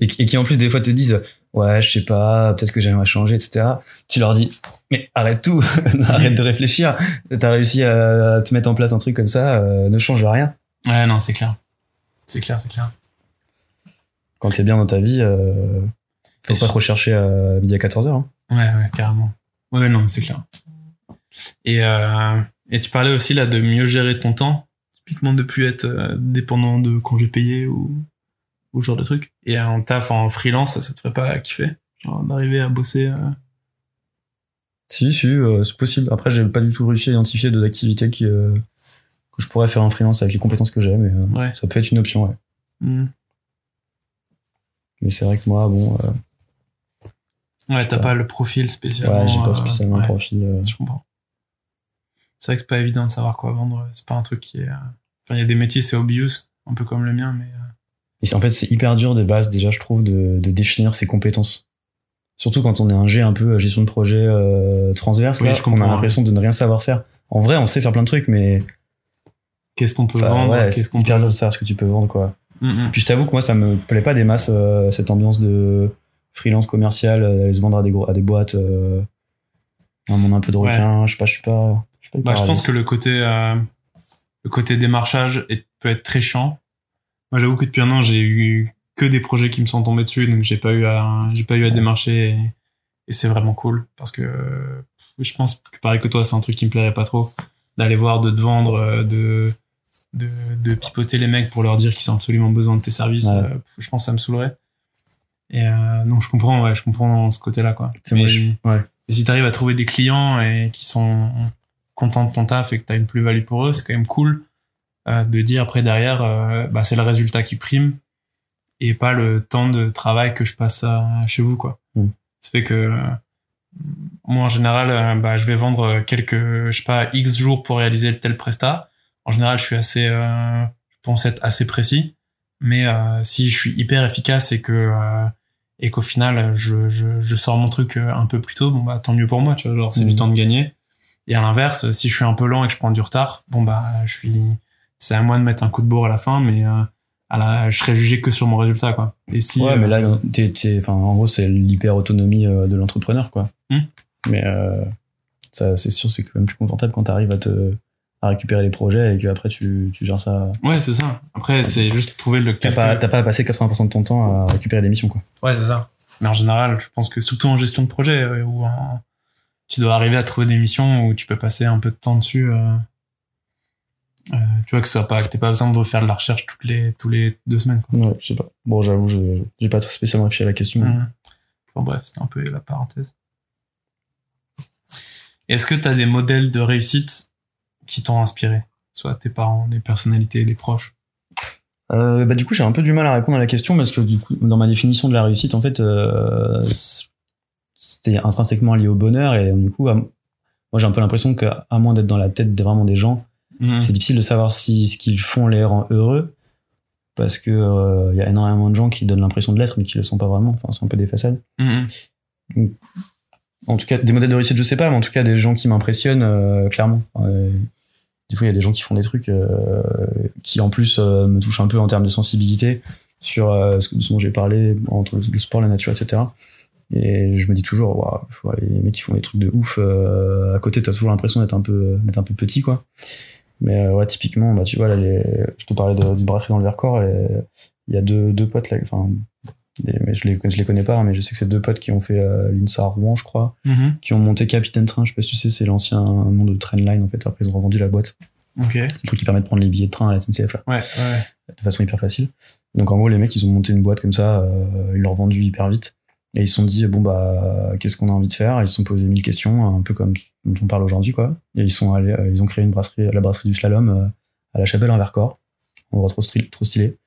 et, qui- et qui en plus des fois te disent ouais je sais pas peut-être que j'aimerais changer etc. Tu leur dis mais arrête tout, arrête de réfléchir. T'as réussi à te mettre en place un truc comme ça, euh, ne change rien.
Ouais, non, c'est clair. C'est clair, c'est clair.
Quand t'es bien dans ta vie, euh, faut
Et
pas trop chercher à midi à 14h. Hein.
Ouais, ouais, carrément. Ouais, non, c'est clair. Et, euh, et tu parlais aussi là de mieux gérer ton temps, typiquement de plus être euh, dépendant de congés payés ou, ou ce genre de truc. Et en taf, en freelance, ça, ça te ferait pas kiffer? Genre d'arriver à bosser. euh,
Si si euh, c'est possible. Après j'ai pas du tout réussi à identifier deux activités qui euh, que je pourrais faire en freelance avec les compétences que j'ai, mais
Ouais.
ça peut être une option. Ouais.
hmm.
Mais c'est vrai que moi bon.
Ouais, t'as
pas.
pas le profil spécialement.
Ouais, j'ai pas spécialement un
ouais,
profil. euh,
Je comprends. C'est vrai que c'est pas évident de savoir quoi vendre. C'est pas un truc qui est. euh, Enfin, il y a des métiers, c'est obvious, un peu comme le mien, mais. euh,
Et en fait, c'est hyper dur de base, déjà, je trouve, de, de définir ses compétences. Surtout quand on est un G un peu euh, gestion de projet euh, transverse,
Oui,
là, on a l'impression de ne rien savoir faire. En vrai, on sait faire plein de trucs, mais
Qu'est-ce qu'on peut
enfin,
vendre
ouais,
Qu'est-ce
c'est
qu'on
hyper
peut.
dur de savoir ce que tu peux vendre, quoi.
Mm.
Puis je t'avoue que moi, ça me plaît pas des masses, euh, cette ambiance de freelance commercial, aller se vendre à des, gros, à des boîtes, euh, un monde un peu de
Ouais.
requin, je sais pas, je suis pas... Je,
Bah, je pense que le côté, euh, le côté démarchage est- peut être très chiant. Moi, j'avoue que depuis un an, j'ai eu que des projets qui me sont tombés dessus, donc j'ai pas eu à, j'ai pas eu à démarcher et, et c'est vraiment cool parce que euh, je pense que pareil que toi, c'est un truc qui me plairait pas trop d'aller voir, de te vendre, euh, de, de, de pipoter les mecs pour leur dire qu'ils ont absolument besoin de tes services.
Ouais.
euh, je pense que ça me saoulerait. Et euh, donc je comprends, ouais, je comprends ce côté-là, quoi.
C'est moi,
Mais-
je, ouais.
Et si t'arrives à trouver des clients et qui sont contents de ton taf et que t'as une plus-value pour eux, c'est quand même cool euh, de dire après derrière, euh, bah, c'est le résultat qui prime et pas le temps de travail que je passe à, chez vous, quoi.
Mm.
Ça fait que euh, moi, en général, euh, bah, je vais vendre quelques, je sais pas, X jours pour réaliser tel prestat. En général, je suis assez, euh, je pense être assez précis. Mais euh, si je suis hyper efficace et que euh, et qu'au final je, je, je sors mon truc euh, un peu plus tôt, bon bah tant mieux pour moi, tu vois, genre c'est
Mhm.
du temps de gagner. Et à l'inverse, si je suis un peu lent et que je prends du retard, bon bah je suis, c'est à moi de mettre un coup de bourre à la fin, mais euh, à la, je serai jugé que sur mon résultat quoi. Et si,
ouais,
euh,
mais là, t'es, t'es- enfin, en gros, c'est l'hyper autonomie euh, de l'entrepreneur, quoi.
Hmm.
Mais euh, ça, c'est sûr, c'est quand même plus confortable quand t'arrives à te à récupérer les projets et qu'après tu, tu gères ça.
ouais c'est ça. Après c'est juste trouver le
T'as pas, t'as pas à passer 80% de ton temps à récupérer des missions, quoi.
Ouais, c'est ça. Mais en général, je pense que surtout en gestion de projet, euh, où en- tu dois arriver à trouver des missions où tu peux passer un peu de temps dessus. euh, euh, tu vois, que ce soit pas, que t'aies pas besoin de refaire de la recherche toutes les, tous les deux semaines. Quoi.
Ouais, je sais pas. Bon, j'avoue, je, j'ai pas spécialement réfléchi à la question. mais-.
Enfin bref, c'était un peu la parenthèse. Est-ce que tu as des modèles de réussite qui t'ont inspiré? Soit tes parents, des personnalités, des proches?
Euh, bah, du coup, j'ai un peu du mal à répondre à la question parce que du coup, dans ma définition de la réussite, en fait, euh, c'était intrinsèquement lié au bonheur et du coup, à- moi, j'ai un peu l'impression qu'à moins d'être dans la tête de vraiment des gens,
Mhm.
c'est difficile de savoir si ce qu'ils font les rend heureux parce que euh, il y a énormément de gens qui donnent l'impression de l'être mais qui le sont pas vraiment. Enfin, c'est un peu des façades.
Mhm.
En tout cas, des modèles de réussite, je sais pas, mais en tout cas, des gens qui m'impressionnent euh, clairement. Euh, des fois, il y a des gens qui font des trucs euh, qui, en plus, me touchent un peu en termes de sensibilité sur ce dont j'ai parlé entre le sport, la nature, etc. Et je me dis toujours, waouh, faut- les mecs qui font des trucs de ouf, euh, à côté, t'as toujours l'impression d'être un peu, d'être un peu petit, quoi. Mais euh, ouais, typiquement, bah, tu vois, là, les- je te parlais de- du brasserie dans le Vercors, et il y a deux, deux potes là, enfin, des- mais je les, je les connais pas, hein, mais je sais que c'est deux potes qui ont fait euh, l'INSA à Rouen, je crois,
Mhm.
qui ont monté Capitaine Train, je sais pas si tu sais, c'est l'ancien nom de Trainline, en fait, après ils ont revendu la boîte.
Ok.
C'est le truc qui permet de prendre les billets de train à la SNCF, là,
Ouais, ouais.
de façon hyper facile. Donc en gros, les mecs, ils ont monté une boîte comme ça, euh, ils l'ont revendue hyper vite. Et ils se sont dit, bon, bah, qu'est-ce qu'on a envie de faire? Ils se sont posé mille questions, un peu comme dont on parle aujourd'hui, quoi. Et ils sont allés, euh, ils ont créé une brasserie, la brasserie du slalom, euh, à la chapelle en Vercors. On voit trop, trop stylé.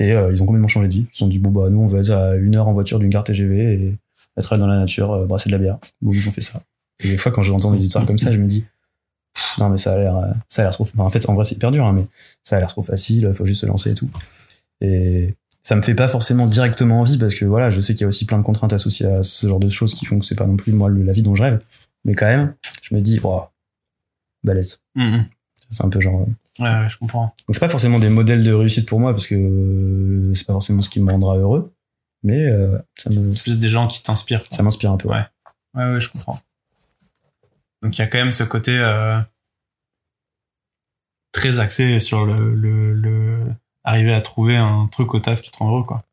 Et euh, ils ont complètement changé de vie. Ils se sont dit, bon, bah, nous, on veut être à une heure en voiture d'une gare TGV et être dans la nature, brasser de la bière. Bon, ils ont fait ça. Et des fois, quand j'entends des histoires comme ça, je me dis, non, mais ça a l'air, ça a l'air trop, en fait, en vrai, c'est hyper dur, hein, mais ça a l'air trop facile, faut juste se lancer et tout. Et ça me fait pas forcément directement envie parce que voilà, je sais qu'il y a aussi plein de contraintes associées à ce genre de choses qui font que c'est pas non plus moi le- la vie dont je rêve. Mais quand même, je me dis, waouh, balèze.
Mhm.
C'est un peu genre.
Ouais, ouais, je comprends.
Donc c'est pas forcément des modèles de réussite pour moi parce que euh, c'est pas forcément ce qui me rendra heureux, mais euh, ça me,
C'est plus des gens qui t'inspirent.
ça m'inspire un peu.
Ouais. Ouais, ouais, je comprends. Donc il y a quand même ce côté euh, très axé sur le, le, le arriver à trouver un truc au taf qui te rend heureux, quoi.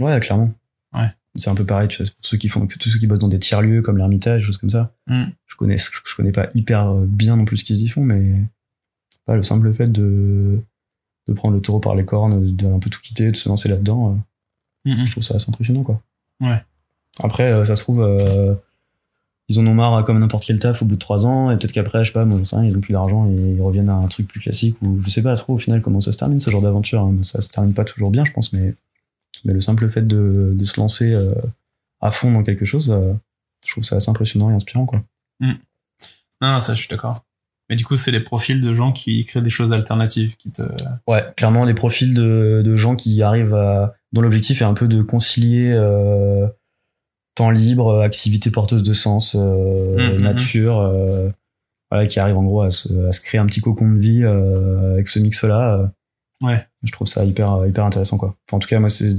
Ouais, clairement.
Ouais.
C'est un peu pareil, tu vois, pour ceux qui font, tous ceux qui bossent dans des tiers-lieux comme l'Ermitage, choses comme ça.
Mm.
Je connais, je, je connais pas hyper bien non plus ce qu'ils y font, mais pas le simple fait de, de prendre le taureau par les cornes, de un peu tout quitter, de se lancer là-dedans, euh,
Mhm.
je trouve ça assez impressionnant, quoi.
Ouais.
Après, euh, ça se trouve, euh, ils en ont marre comme n'importe quel taf au bout de trois ans, et peut-être qu'après, je sais pas, sais rien, ils ont plus d'argent et ils reviennent à un truc plus classique, ou je sais pas trop au final comment ça se termine, ce genre d'aventure. hein. Ça se termine pas toujours bien, je pense, mais, mais le simple fait de, de se lancer euh, à fond dans quelque chose, euh, je trouve ça assez impressionnant et inspirant, quoi.
Non, ça, je suis d'accord. Mais du coup, c'est les profils de gens qui créent des choses alternatives, qui te.
Ouais, clairement des profils de, de gens qui arrivent à dont l'objectif est un peu de concilier euh, temps libre, activité porteuse de sens, euh,
Mhm.
nature, euh, voilà, qui arrivent en gros à se, à se créer un petit cocon de vie euh, avec ce mix-là. euh.
Ouais.
Je trouve ça hyper hyper intéressant quoi. Enfin, en tout cas, moi, c'est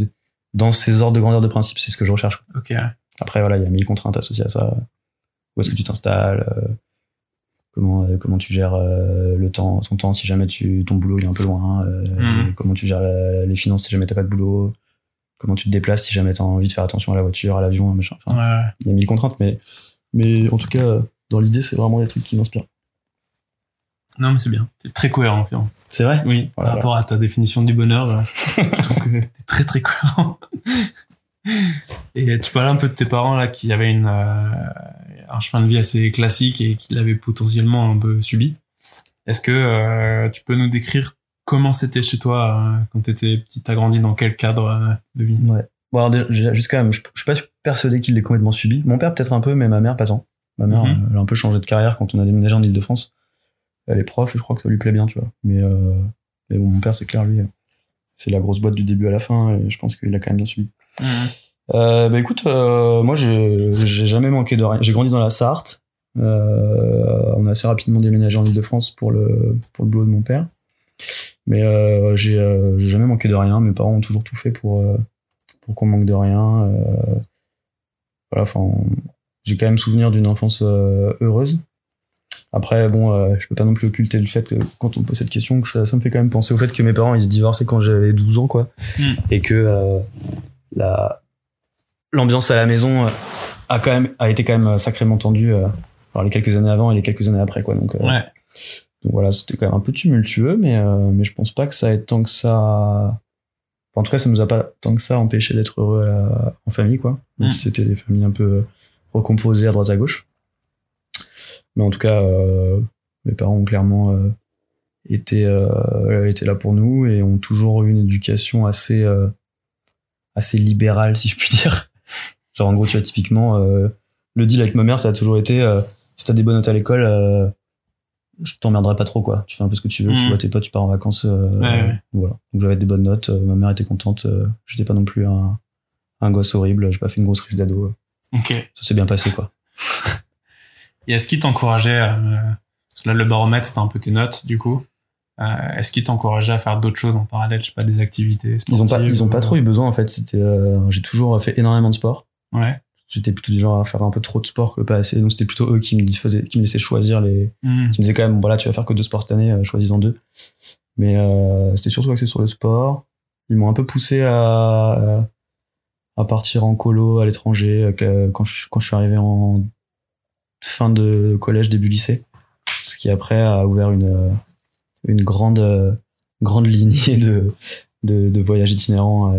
dans ces ordres de grandeur de principe, c'est ce que je recherche. quoi.
Ok.
Après, voilà, il y a mille contraintes associées à ça. Où est-ce que tu t'installes euh, Comment, euh, comment tu gères euh, le temps, ton temps si jamais tu, ton boulot il est un peu loin euh. Comment tu gères la- les finances si jamais t'as pas de boulot Comment tu te déplaces si jamais t'as envie de faire attention à la voiture, à l'avion, machin. Enfin,
Ouais, ouais.
il y a mille contraintes, mais, mais en tout cas, dans l'idée, c'est vraiment des trucs qui m'inspirent.
Non, mais c'est bien. T'es très cohérent, Pierre.
C'est vrai?
Oui,
Voilà.
par rapport à ta définition du bonheur, je trouve que t'es très très cohérent. Et tu parlais un peu de tes parents là qui avaient une, euh, un chemin de vie assez classique et qu'il avait potentiellement un peu subi. Est-ce que euh, tu peux nous décrire comment c'était chez toi euh, quand tu étais petit T'as grandi dans quel cadre euh, de vie?
Ouais. Bon, alors déjà, jusqu'à je, je suis pas persuadé qu'il l'ait complètement subi. Mon père peut-être un peu, mais ma mère pas tant. Ma mère,
Mhm.
elle a un peu changé de carrière quand on a déménagé en Ile-de-France. Elle est prof, je crois que ça lui plaît bien, tu vois. Mais, euh, mais bon, mon père, c'est clair, lui, c'est la grosse boîte du début à la fin, et je pense qu'il a quand même bien subi. Euh, bah écoute, euh, moi j'ai j'ai jamais manqué de rien. J'ai grandi dans la Sarthe. Euh, on a assez rapidement déménagé en Ile-de-France pour le pour le boulot de mon père. Mais euh, j'ai euh, j'ai jamais manqué de rien. Mes parents ont toujours tout fait pour euh, pour qu'on manque de rien. Voilà, enfin, j'ai quand même souvenir d'une enfance heureuse. Après, bon, euh, je peux pas non plus occulter le fait que quand on me pose cette question, que ça, me fait quand même penser au fait que mes parents ils se divorçaient quand j'avais 12 ans, quoi,
Mm.
et que euh, la l'ambiance à la maison a quand même a été quand même sacrément tendue euh, alors les quelques années avant et les quelques années après, quoi. Donc,
Ouais.
Donc voilà, c'était quand même un peu tumultueux, mais euh, mais je pense pas que ça ait tant que ça. Enfin, en tout cas, ça nous a pas tant que ça empêché d'être heureux la- en famille, quoi. Même
Mm.
si c'était des familles un peu recomposées à droite à gauche. Mais en tout cas, euh, mes parents ont clairement euh, été, été là pour nous et ont toujours eu une éducation assez, assez libérale, si je puis dire. Genre, en gros, tu vois, typiquement, le deal avec ma mère, ça a toujours été si t'as des bonnes notes à l'école, je t'emmerderai pas trop, quoi. Tu fais un peu ce que tu veux, tu
Mm.
vois tes potes, tu pars en vacances. euh,
Ouais, ouais.
Voilà. Donc j'avais des bonnes notes, euh, ma mère était contente, euh, j'étais pas non plus un, un gosse horrible, j'ai pas fait une grosse crise d'ado.
Ok.
Ça s'est bien passé, quoi.
Et est-ce qu'ils t'encourageaient, euh, parce que là le baromètre c'était un peu tes notes du coup, euh, est-ce qu'ils t'encourageaient à faire d'autres choses en parallèle, je sais pas, des activités
Ils ont pas,
sportives
ils ont pas trop eu besoin, en fait. C'était, euh, j'ai toujours fait énormément de sport.
Ouais.
J'étais plutôt du genre à faire un peu trop de sport que pas assez. Donc c'était plutôt eux qui me, faisaient, qui me laissaient choisir les,
Mhm.
qui me disaient quand même, voilà, tu vas faire que deux sports cette année, euh, choisis-en deux. Mais euh, c'était surtout axé sur le sport. Ils m'ont un peu poussé à, à partir en colo à l'étranger euh, quand je, quand je suis arrivé en fin de collège, début lycée. Ce qui après a ouvert une, une grande, grande lignée de, de, de voyages itinérants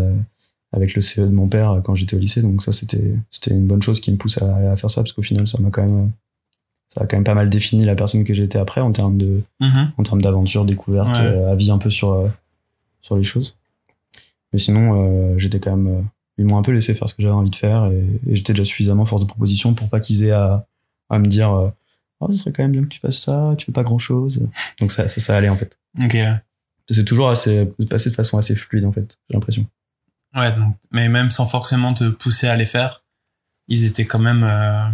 avec le CE de mon père quand j'étais au lycée. Donc ça, c'était c'était une bonne chose qui me pousse à, à faire ça parce qu'au final, ça m'a quand même ça a quand même pas mal défini la personne que j'étais après en termes de
Mhm.
en termes d'aventure, découverte,
Ouais.
euh, avis un peu sur euh, sur les choses. Mais sinon, euh, j'étais quand même ils m'ont un peu laissé faire ce que j'avais envie de faire et, et j'étais déjà suffisamment force de proposition pour pas qu'ils aient à, à me dire oh, ce serait quand même bien que tu fasses ça, tu fais pas grand chose. Donc ça, ça, ça allait en fait.
Ok.
C'est toujours assez passé de façon assez fluide en fait, j'ai l'impression.
Ouais, donc, mais même sans forcément te pousser à les faire, ils étaient quand même. euh,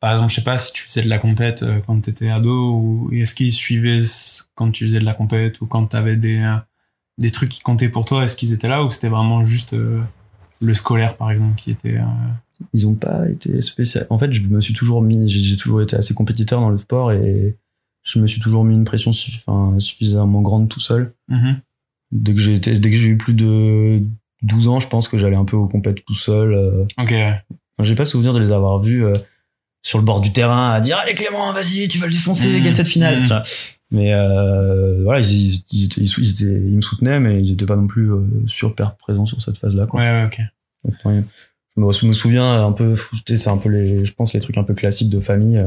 Par exemple, je sais pas si tu faisais de la compète euh, quand t'étais ado ou est-ce qu'ils suivaient quand tu faisais de la compète ou quand t'avais des euh, des trucs qui comptaient pour toi, est-ce qu'ils étaient là ou c'était vraiment juste euh, le scolaire par exemple qui était. euh,
Ils ont pas été spécial. En fait, je me suis toujours mis, j'ai toujours été assez compétiteur dans le sport et je me suis toujours mis une pression suffisamment grande tout seul.
mhm.
Dès que j'ai été, dès que j'ai eu plus de 12 ans, je pense que j'allais un peu aux compètes tout seul. euh.
Ok.
Enfin, j'ai pas souvenir de les avoir vus euh, sur le bord du terrain à dire allez Clément, vas-y, tu vas le défoncer,
Mhm.
gagne cette finale. Vois. Mais euh, voilà, ils, ils, ils, étaient- ils me soutenaient, mais ils étaient pas non plus euh, super présents sur cette phase-là. quoi.
Ouais, ouais, ok.
Donc, je me, souviens un peu, c'est un peu les, je pense les trucs un peu classiques de famille.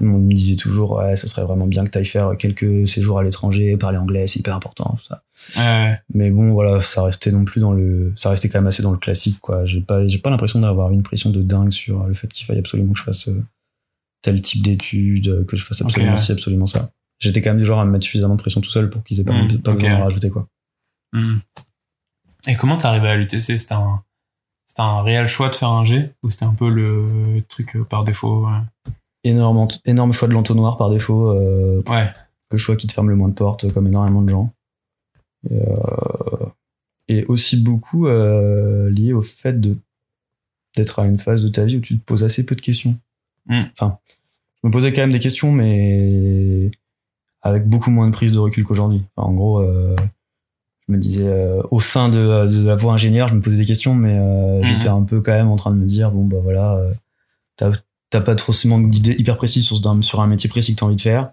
On me disait toujours, ouais, ça serait vraiment bien que tu ailles faire quelques séjours à l'étranger, parler anglais, c'est hyper important, tout ça.
Ouais.
Mais bon, voilà, ça restait non plus dans le, ça restait quand même assez dans le classique, quoi. J'ai pas, j'ai pas l'impression d'avoir une pression de dingue sur le fait qu'il faille absolument que je fasse euh, tel type d'études, que je fasse absolument
Ok, ouais.
ci, absolument ça. J'étais quand même du genre à me mettre suffisamment de pression tout seul pour qu'ils aient pas,
Mm,
pas
ok.
besoin d'en rajouter, quoi.
Mhm. Et comment t'es arrivé à l'UTC C'était un, c'était un réel choix de faire un G ou c'était un peu le truc euh, par défaut ouais?
Énorme, énorme choix de l'entonnoir par défaut, euh,
Ouais.
le choix qui te ferme le moins de portes, comme énormément de gens. Et, euh, et aussi beaucoup euh, lié au fait de d'être à une phase de ta vie où tu te poses assez peu de questions.
Mm.
Enfin, je me posais quand même des questions, mais avec beaucoup moins de prise de recul qu'aujourd'hui. Enfin, en gros, euh, je me disais, euh, au sein de, de la voie ingénieure, je me posais des questions, mais euh,
Mhm.
j'étais un peu quand même en train de me dire, bon, bah voilà, euh, t'as t'as pas forcément d'idées hyper précises sur, un métier précis que t'as envie de faire.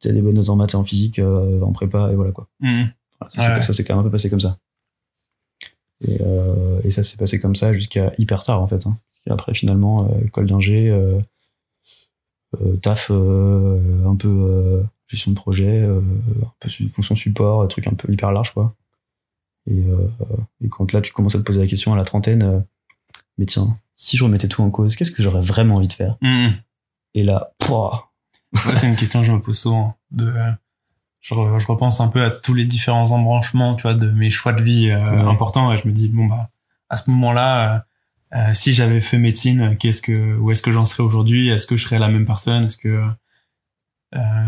T'as des bonnes notes en maths et en physique, euh, en prépa, et voilà quoi. Voilà, ça, c'est-
Ouais.
ça s'est quand même un peu passé comme ça. Et, euh, et ça s'est passé comme ça jusqu'à hyper tard en fait. Hein. Et après, finalement, euh, école d'ingé, euh, taf un peu gestion de projet, un peu fonction support, un truc un peu hyper large, quoi. Et, et quand là, tu commences à te poser la question à la trentaine, mais tiens, si je remettais tout en cause, qu'est-ce que j'aurais vraiment envie de faire
Mhm.
Et là, pouah,
Ouais, c'est une question que je me pose souvent. De, euh, je, re- je repense un peu à tous les différents embranchements, tu vois, de mes choix de vie euh,
Ouais.
importants et je me dis bon bah à ce moment-là, euh, euh, si j'avais fait médecine, qu'est-ce que où est-ce que j'en serais aujourd'hui? Est-ce que je serais la même personne? Est-ce que euh,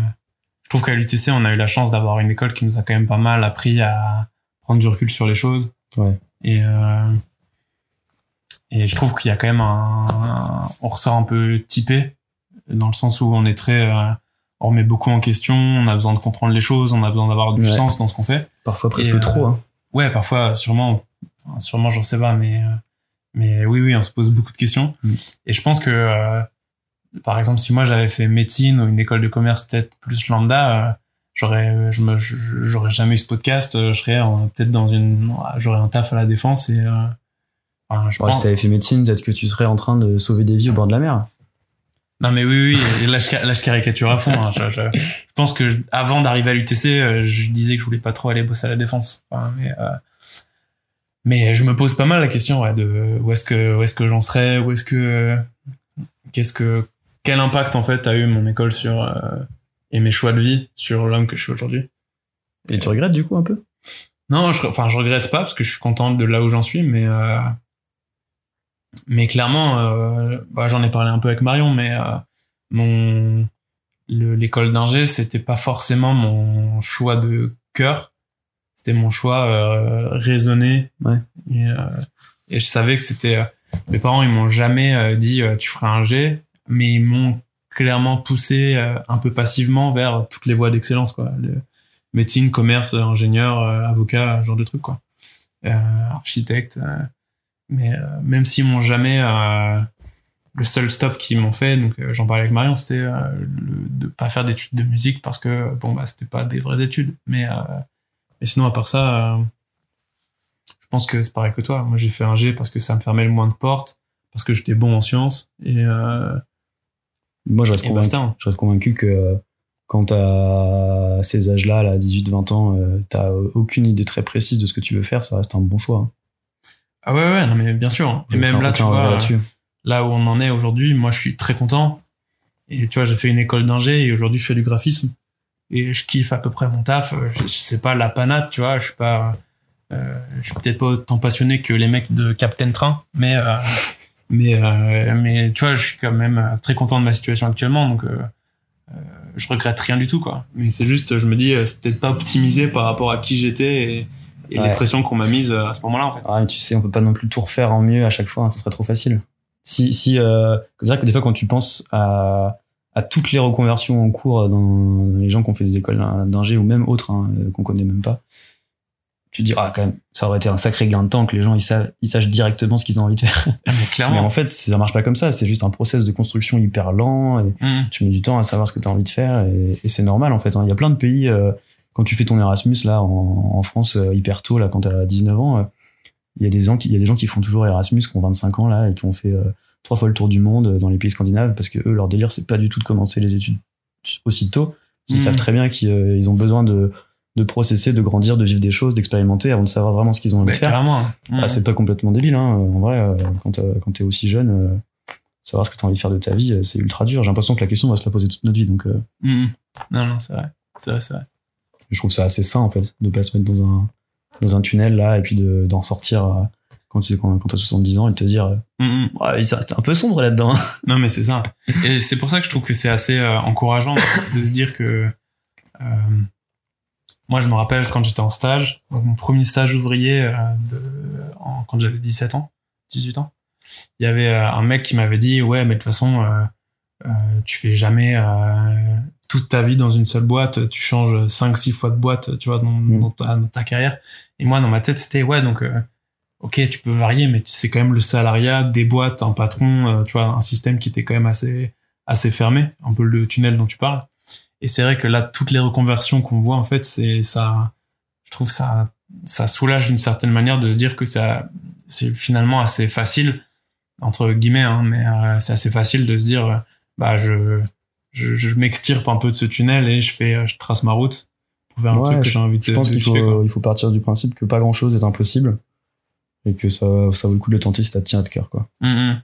je trouve qu'à l'UTC on a eu la chance d'avoir une école qui nous a quand même pas mal appris à prendre du recul sur les choses.
Ouais.
Et euh, et je trouve qu'il y a quand même un, un- on ressort un peu typé dans le sens où on est très euh, on remet beaucoup en question, on a besoin de comprendre les choses, on a besoin d'avoir du
Ouais.
sens dans ce qu'on fait.
parfois presque
Et, euh,
trop. Hein.
Ouais, parfois, sûrement, sûrement, j'en sais pas, mais, euh, mais oui, oui, on se pose beaucoup de questions.
Mm.
Et je pense que, euh, par exemple, si moi j'avais fait médecine ou une école de commerce peut-être plus lambda, j'aurais, je me, j'aurais jamais eu ce podcast, je serais peut-être dans une, j'aurais un taf à la défense et, euh, enfin, je
Ouais,
pense,
si t'avais fait médecine, peut-être que tu serais en train de sauver des vies au bord de la mer.
Non mais oui oui, là je, là je caricature à fond. hein. Je, je, je pense que avant d'arriver à l'UTC, euh, je disais que je voulais pas trop aller bosser à la défense. Enfin, mais euh, mais je me pose pas mal la question ouais, de où est-ce que où est-ce que j'en serais, où est-ce que qu'est-ce que quel impact en fait a eu mon école sur euh, et mes choix de vie sur l'homme que je suis aujourd'hui.
Et tu regrettes du coup un peu?
Non, je, enfin, je regrette pas parce que je suis content de là où j'en suis, mais euh, mais clairement, euh, bah, j'en ai parlé un peu avec Marion, mais euh, mon le- l'école d'ingé, c'était pas forcément mon choix de cœur, c'était mon choix euh, raisonné.
Ouais.
Et, euh, et je savais que c'était euh, mes parents, ils m'ont jamais euh, dit euh, tu feras un G, mais ils m'ont clairement poussé euh, un peu passivement vers toutes les voies d'excellence, quoi. Le, médecine, commerce, ingénieur, euh, avocat, ce genre de trucs quoi. Euh, architecte. Mais euh, même s'ils m'ont jamais euh, le seul stop qu'ils m'ont fait, donc euh, j'en parlais avec Marion, c'était euh, de pas faire d'études de musique parce que bon bah c'était pas des vraies études. Mais euh, mais sinon à part ça, je pense que c'est pareil que toi. Moi j'ai fait un G parce que ça me fermait le moins de portes, parce que j'étais bon en sciences et,
Moi, je reste,
et
convaincu,
hein.
je reste convaincu que quand t'as ces âges-là, là, 18-20 ans, t'as aucune idée très précise de ce que tu veux faire, ça reste un bon choix. hein.
Ah ouais ouais non mais bien sûr. hein. Et même là tu vois.
là-dessus.
là où on en est aujourd'hui, moi je suis très content. Et tu vois, j'ai fait une école d'ingé et aujourd'hui je fais du graphisme. Et je kiffe à peu près mon taf. Je, je sais pas la panade, tu vois. Je suis pas, euh, je suis peut-être pas autant passionné que les mecs de Captain Train, mais euh, mais euh, mais tu vois, je suis quand même euh, très content de ma situation actuellement, donc euh, euh, je regrette rien du tout quoi. Mais c'est juste, je me dis, euh, c'est peut-être pas optimisé par rapport à qui j'étais et, et
Ouais.
les pressions qu'on m'a mises euh, à ce moment-là en fait.
Ah, mais tu sais, on peut pas non plus tout refaire en mieux à chaque fois, hein, ça serait trop facile. Si, si, euh, c'est vrai que des fois, quand tu penses à, à toutes les reconversions en cours dans, dans les gens qui ont fait des écoles d'ingé ou même autres, hein, euh, qu'on connaît même pas, tu te dis, ah, quand même, ça aurait été un sacré gain de temps que les gens, ils, savent, ils sachent directement ce qu'ils ont envie de faire.
Ah, mais
Mais
clairement.
en fait, ça marche pas comme ça, c'est juste un process de construction hyper lent et
Mhm.
tu mets du temps à savoir ce que tu as envie de faire et, et c'est normal en fait. hein. Il y a plein de pays, euh, quand tu fais ton Erasmus là en, en France euh, hyper tôt, là quand tu as 19 ans, euh, il y, a des gens qui, il y a des gens qui font toujours Erasmus, qui ont 25 ans là et qui ont fait euh, trois fois le tour du monde dans les pays scandinaves parce que eux, leur délire, c'est pas du tout de commencer les études aussitôt. Ils
Mhm.
savent très bien qu'ils ils ont besoin de, de processer, de grandir, de vivre des choses, d'expérimenter avant de savoir vraiment ce qu'ils ont envie
Bah,
de faire.
carrément.
Ah, c'est pas complètement débile, hein. En vrai, quand quand t'es aussi jeune, euh, savoir ce que t'as envie de faire de ta vie, c'est ultra dur. J'ai l'impression que la question on va se la poser toute notre vie, donc euh,
Mhm. Non, non, c'est vrai. C'est vrai, c'est vrai.
Je trouve ça assez sain en fait, de pas se mettre dans un dans un tunnel là et puis de d'en sortir euh, quand tu quand, quand t'as 70 ans et de te dire, euh,
Mhm.
Ouais, ça- c'est un peu sombre là-dedans.
Non, mais c'est ça. Et c'est pour ça que je trouve que c'est assez euh, encourageant de, se dire que. euh, moi, je me rappelle quand j'étais en stage, mon premier stage ouvrier euh, de, en- quand j'avais 17 ans, 18 ans, il y avait euh, un mec qui m'avait dit Ouais, mais de toute façon, euh, euh, tu fais jamais euh, toute ta vie dans une seule boîte, tu changes 5-6 fois de boîte, tu vois, dans,
Mm.
dans, ta, dans ta carrière. Et moi, dans ma tête, c'était Ouais, donc. euh, ok, tu peux varier, mais c'est quand même le salariat, des boîtes, un patron, euh, tu vois, un système qui était quand même assez, assez fermé, un peu le tunnel dont tu parles. Et c'est vrai que là, toutes les reconversions qu'on voit, en fait, c'est ça, je trouve ça, ça soulage d'une certaine manière de se dire que ça, c'est finalement assez facile entre guillemets, hein, mais euh, c'est assez facile de se dire, bah je je, je m'extirpe un peu de ce tunnel et je fais, je trace ma route pour faire un
Ouais,
truc que
je-
j'ai envie de
Je pense qu'il
quoi.
faut, il faut partir du principe que pas grand chose est impossible et que ça, ça vaut le coup de le tenter si ça te tient à cœur, quoi.
Mm, mm.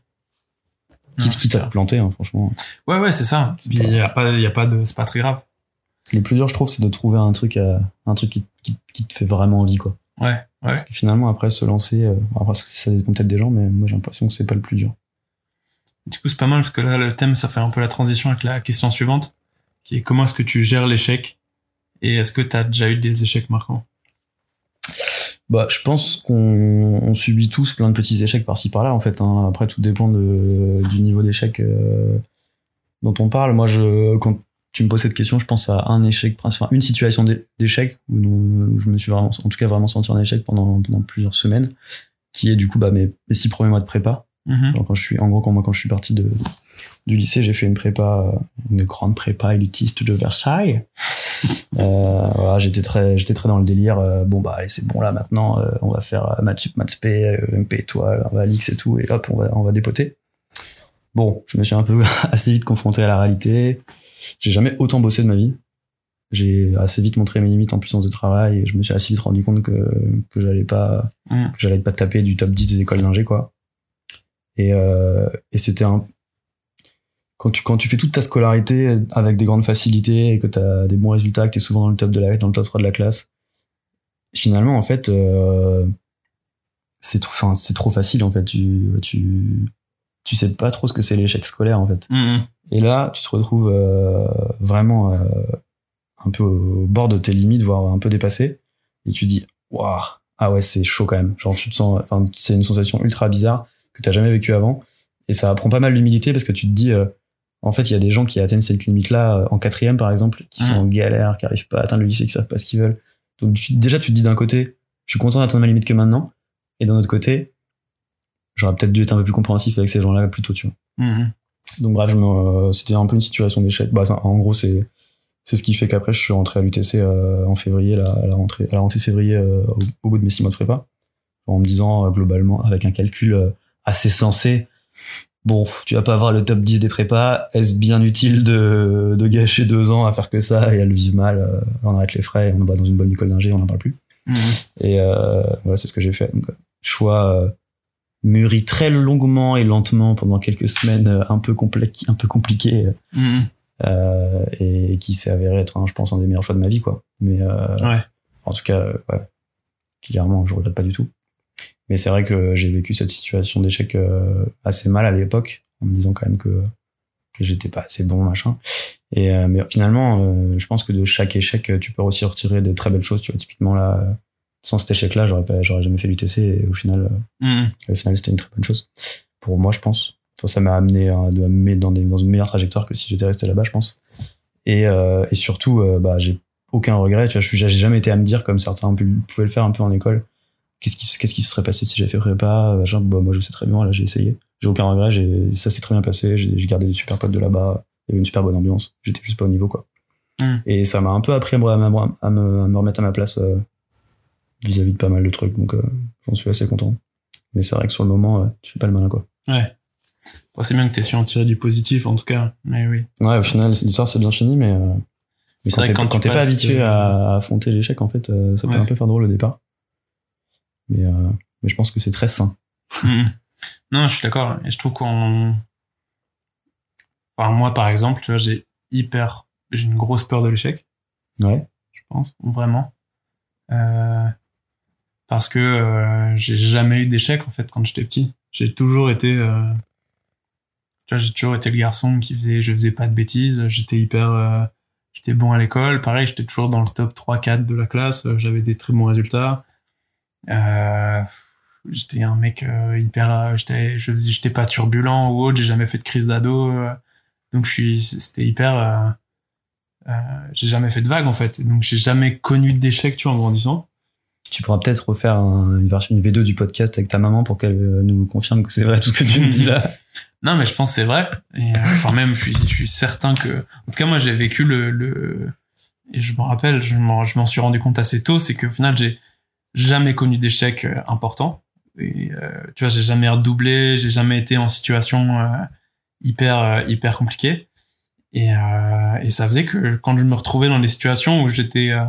Non,
Quitte, quitte à te planter, hein, franchement.
Ouais, ouais, c'est ça. Puis il y a pas, il y a pas de, c'est pas très grave.
Le plus dur, je trouve, c'est de trouver un truc, à- un truc qui, qui, qui te fait vraiment envie, quoi.
Ouais, ouais.
Parce que finalement, après, se lancer, euh, après, ça, ça dépend peut-être des gens, mais moi, j'ai l'impression que c'est pas le plus dur.
Du coup, c'est pas mal parce que là, le thème, ça fait un peu la transition avec la question suivante, qui est comment est-ce que tu gères l'échec et est-ce que tu as déjà eu des échecs marquants?
Bah, je pense qu'on on subit tous plein de petits échecs par-ci par-là, en fait. hein. Après, tout dépend de, du niveau d'échec euh, dont on parle. Moi, je, quand tu me poses cette question, je pense à un échec, enfin, une situation d'é- d'échec où, je me suis vraiment, en tout cas, vraiment senti en échec pendant, pendant plusieurs semaines, qui est du coup bah, mes six premiers mois de prépa. Alors, quand je suis, en gros, quand moi, quand je suis parti de, du lycée, j'ai fait une prépa, une grande prépa élitiste de Versailles. Euh, voilà, j'étais très, j'étais très dans le délire. euh, bon bah, allez, c'est bon là maintenant, euh, on va faire maths maths p, MP étoile, on va l'X et tout, et hop, on va, on va dépoter. Bon, je me suis un peu assez vite confronté à la réalité. J'ai jamais autant bossé de ma vie. J'ai assez vite montré mes limites en puissance de travail et je me suis assez vite rendu compte que, que j'allais pas, que j'allais pas taper du top 10 des écoles d'ingé, quoi. Et, euh, et c'était un, quand tu, quand tu fais toute ta scolarité avec des grandes facilités et que tu as des bons résultats, que tu es souvent dans le top de la, dans le top 3 de la classe, finalement, en fait, euh, c'est trop, enfin, c'est trop facile, en fait. Tu, tu, tu sais pas trop ce que c'est l'échec scolaire, en fait.
Mhm.
Et là, tu te retrouves euh, vraiment euh, un peu au bord de tes limites, voire un peu dépassé. Et tu dis, waouh, ah ouais, c'est chaud quand même. Genre, tu te sens, enfin, c'est une sensation ultra bizarre que t'as jamais vécu avant. Et ça apprend pas mal d'humilité parce que tu te dis, euh, en fait, il y a des gens qui atteignent cette limite-là euh, en quatrième, par exemple, qui sont
Mm.
en galère, qui arrivent pas à atteindre le lycée, qui savent pas ce qu'ils veulent. Donc, tu- déjà, tu te dis d'un côté, je suis content d'atteindre ma limite que maintenant. Et d'un autre côté, j'aurais peut-être dû être un peu plus compréhensif avec ces gens-là plus tôt, tu vois.
Mhm.
Donc bref, me- c'était un peu une situation d'échec. Bah, ça- en gros, c'est c'est ce qui fait qu'après, je suis rentré à l'UTC euh, en février, là, à la rentrée, à la rentrée de février, euh, au, au bout de mes six mois de prépa, en me disant euh, globalement, avec un calcul euh, assez sensé, bon, tu vas pas avoir le top 10 des prépas, est-ce bien utile de, de gâcher deux ans à faire que ça et à le vivre mal, euh, on arrête les frais, et on va dans une bonne école d'ingé, on n'en parle plus.
Mhm.
Et euh, voilà, c'est ce que j'ai fait. Donc, choix euh, mûri très longuement et lentement pendant quelques semaines, un peu complexe, un peu compliqué, euh, et, qui s'est avéré être, je pense, un des meilleurs choix de ma vie, quoi. Mais
Ouais.
en tout cas, ouais, clairement, je regrette pas du tout. Mais c'est vrai que j'ai vécu cette situation d'échec euh, assez mal à l'époque, en me disant quand même que que j'étais pas assez bon, machin. Et euh, mais finalement, euh, je pense que de chaque échec, tu peux aussi retirer de très belles choses. Tu vois, typiquement là, sans cet échec-là, j'aurais pas, j'aurais jamais fait l'UTC. Et au final, au final, c'était une très bonne chose pour moi, je pense. Enfin, ça m'a amené à, de m'amener dans, des, dans une meilleure trajectoire que si j'étais resté là-bas, je pense. Et, euh, et surtout, euh, bah, j'ai aucun regret. Tu vois, je j'ai jamais été à me dire comme certains pouvaient le faire un peu en école. Qu'est-ce qui, qu'est-ce qui se serait passé si j'avais fait prépa machin. Bah, Moi, je sais très bien. Là, j'ai essayé. J'ai aucun regret. J'ai, ça s'est très bien passé. J'ai, gardé des super potes de là-bas. Il y avait une super bonne ambiance. J'étais juste pas au niveau, quoi.
Mm.
Et ça m'a un peu appris à me, à me, à me- à me remettre à ma place euh, vis-à-vis de pas mal de trucs. Donc, euh, j'en suis assez content. Mais c'est vrai que sur le moment, euh, tu fais pas le malin, quoi.
Ouais. Bon, c'est bien que t'aies su en tirer du positif, en tout cas. Mais oui.
Ouais, au final, l'histoire c'est bien fini, mais, mais
C'est
quand
vrai
t'es
que quand
quand
tu
t'es pas habitué à, affronter l'échec, en fait, ça peut
Ouais.
un peu faire drôle au départ. Mais, euh, mais je pense que c'est très sain.
Mhm. Non, je suis d'accord. Et je trouve qu'on. Enfin, moi, par exemple, tu vois, j'ai hyper. J'ai une grosse peur de l'échec,
Ouais.
je pense, vraiment. Euh, Parce que euh, j'ai jamais eu d'échec, en fait, quand j'étais petit. J'ai toujours été. euh, Tu vois, j'ai toujours été le garçon qui faisait. Je faisais pas de bêtises. J'étais hyper. J'étais bon à l'école. Pareil, j'étais toujours dans le top 3-4 de la classe. J'avais des très bons résultats. Euh, j'étais un mec euh, hyper euh, j'étais je faisais j'étais pas turbulent ou autre j'ai jamais fait de crise d'ado euh, donc je suis c'était hyper euh, euh, j'ai jamais fait de vague en fait. Donc j'ai jamais connu d'échec tu vois en grandissant.
Tu pourras peut-être refaire un- une version une V2 du podcast avec ta maman pour qu'elle nous confirme que c'est vrai tout ce que tu nous dis là.
non mais je pense que c'est vrai. Et euh, enfin même je suis je suis certain que en tout cas moi j'ai vécu le le et je me rappelle je m'en je m'en suis rendu compte assez tôt c'est qu'au final j'ai jamais connu d'échec euh, important et, euh, tu vois, j'ai jamais redoublé, j'ai jamais été en situation euh, hyper hyper compliquée. Et, euh, et ça faisait que quand je me retrouvais dans des situations où j'étais euh,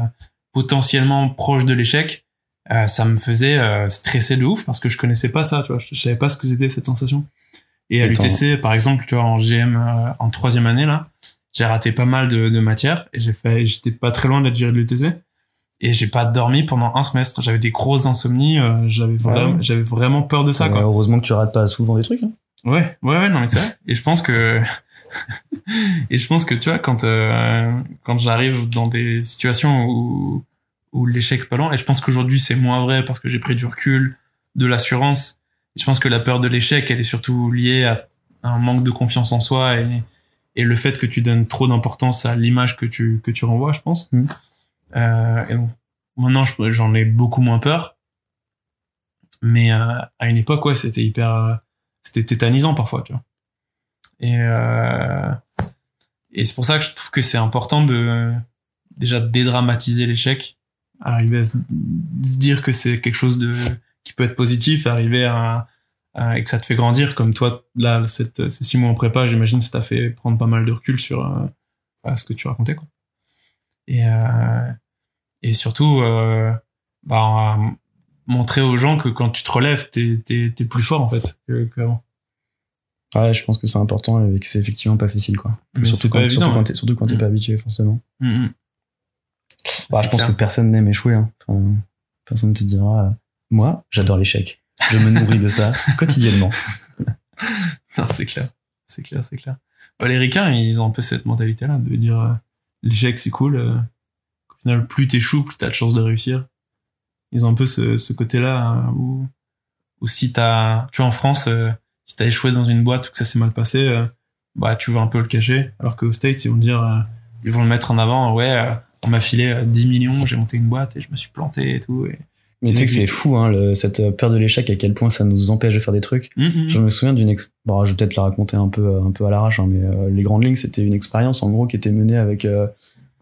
potentiellement proche de l'échec, euh, ça me faisait euh, stresser de ouf parce que je connaissais pas ça, tu vois, je, je savais pas ce que c'était cette sensation. Et à l'UTC, par exemple, tu vois, en GM euh, en troisième année là, j'ai raté pas mal de, de matières et j'ai fait, j'étais pas très loin d'être viré de l'UTC et j'ai pas dormi pendant un semestre. J'avais des grosses insomnies, euh, j'avais vraiment, j'avais vraiment peur de ça, quoi.
heureusement que tu rates pas souvent des trucs. hein.
Ouais, ouais, ouais, non, mais c'est vrai. Et je pense que, et je pense que, tu vois, quand, euh, quand j'arrive dans des situations où, où l'échec loin, et je pense qu'aujourd'hui c'est moins vrai parce que j'ai pris du recul, de l'assurance. Je pense que la peur de l'échec, elle est surtout liée à un manque de confiance en soi et, et le fait que tu donnes trop d'importance à l'image que tu, que tu renvoies, je pense.
Mhm.
Euh, et donc, maintenant, je- j'en ai beaucoup moins peur. Mais euh, à une époque, ouais, c'était hyper, euh, c'était tétanisant parfois, tu vois. Et et c'est pour ça que je trouve que c'est important de déjà dédramatiser l'échec, arriver à se, dire que c'est quelque chose de qui peut être positif, arriver à, et que ça te fait grandir. Comme toi, là, cette, ces six mois en prépa, j'imagine, ça t'a fait prendre pas mal de recul sur bah, ce que tu racontais, quoi. Et et surtout, euh, bah, montrer aux gens que quand tu te relèves, t'es t'es t'es plus fort en fait qu'avant.
Ouais, je pense que c'est important et que c'est effectivement pas facile, quoi. Surtout, quand,
pas
surtout,
évident,
quand t'es, surtout quand t'es
Mm.
pas habitué, forcément.
Mhm.
Bah,
C'est
je pense
clair.
que personne n'aime échouer. Hein. Enfin, personne ne te dira. euh, Moi, j'adore l'échec. Je me nourris de ça quotidiennement.
Non, c'est clair. C'est clair, c'est clair. Les ricains, ils ont un peu cette mentalité-là de dire euh, l'échec, c'est cool. euh, final, plus t'échoues, plus t'as de chances de réussir. Ils ont un peu ce, ce côté-là euh, où, où si t'as, tu vois, en France, euh, si t'as échoué dans une boîte ou que ça s'est mal passé, euh, bah, tu vas un peu le cacher. Alors qu'aux States, ils vont dire, euh, ils vont le mettre en avant, ouais, euh, on m'a filé euh, 10 millions, j'ai monté une boîte et je me suis planté et tout. Et...
Mais tu sais que c'est fou, hein, le- cette peur de l'échec, à quel point ça nous empêche de faire des trucs.
Mhm.
Je me souviens d'une ex... bon, je vais peut-être la raconter un peu, un peu à l'arrache, hein, mais euh, les grandes lignes, c'était une expérience en gros qui était menée avec euh,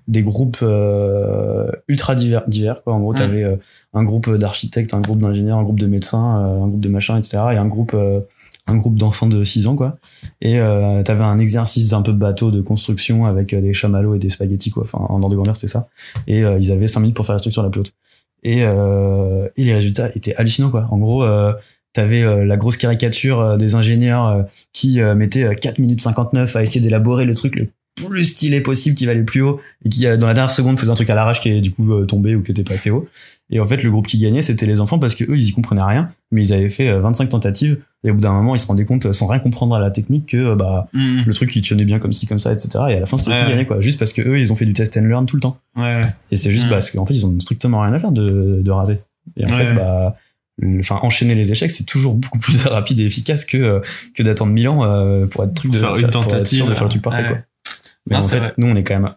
des groupes euh, ultra divers, divers quoi. En gros, t'avais euh, un groupe d'architectes, un groupe d'ingénieurs, un groupe de médecins, euh, un groupe de machins, etc. Et un groupe, euh, un groupe d'enfants de 6 ans, quoi. Et euh, t'avais un exercice un peu bateau de construction avec euh, des chamallows et des spaghettis, quoi. Enfin, en ordre de grandeur, c'était ça. Et euh, ils avaient 5 minutes pour faire la structure la plus haute. Et, euh, et les résultats étaient hallucinants, quoi. En gros, euh, T'avais euh, la grosse caricature euh, des ingénieurs euh, qui euh, mettaient euh, 4 minutes 59 à essayer d'élaborer le truc le plus stylé possible qui va le plus haut et qui euh, dans la dernière seconde faisait un truc à l'arrache qui est du coup euh, tombé ou qui était pas assez haut. Et en fait, le groupe qui gagnait, c'était les enfants parce que eux, ils y comprenaient rien, mais ils avaient fait euh, 25 tentatives et au bout d'un moment, ils se rendaient compte euh, sans rien comprendre à la technique que euh, bah
Mhm.
le truc il tenait bien comme ci comme ça, etc. Et à la fin, c'était
Ouais.
qui gagnaient quoi, juste parce que eux, ils ont fait du test and learn tout le temps.
Ouais.
Et c'est juste
Mm.
parce qu'en fait, ils ont strictement rien à faire de, de rater. Et en fait, bah, enfin, enchaîner les échecs, c'est toujours beaucoup plus rapide et efficace que, euh, que d'attendre mille ans euh, pour être truc de
Faire une tentative,
de faire le truc parfait,
ouais.
quoi. Mais
Non,
en
c'est
fait,
vrai.
nous, on est quand même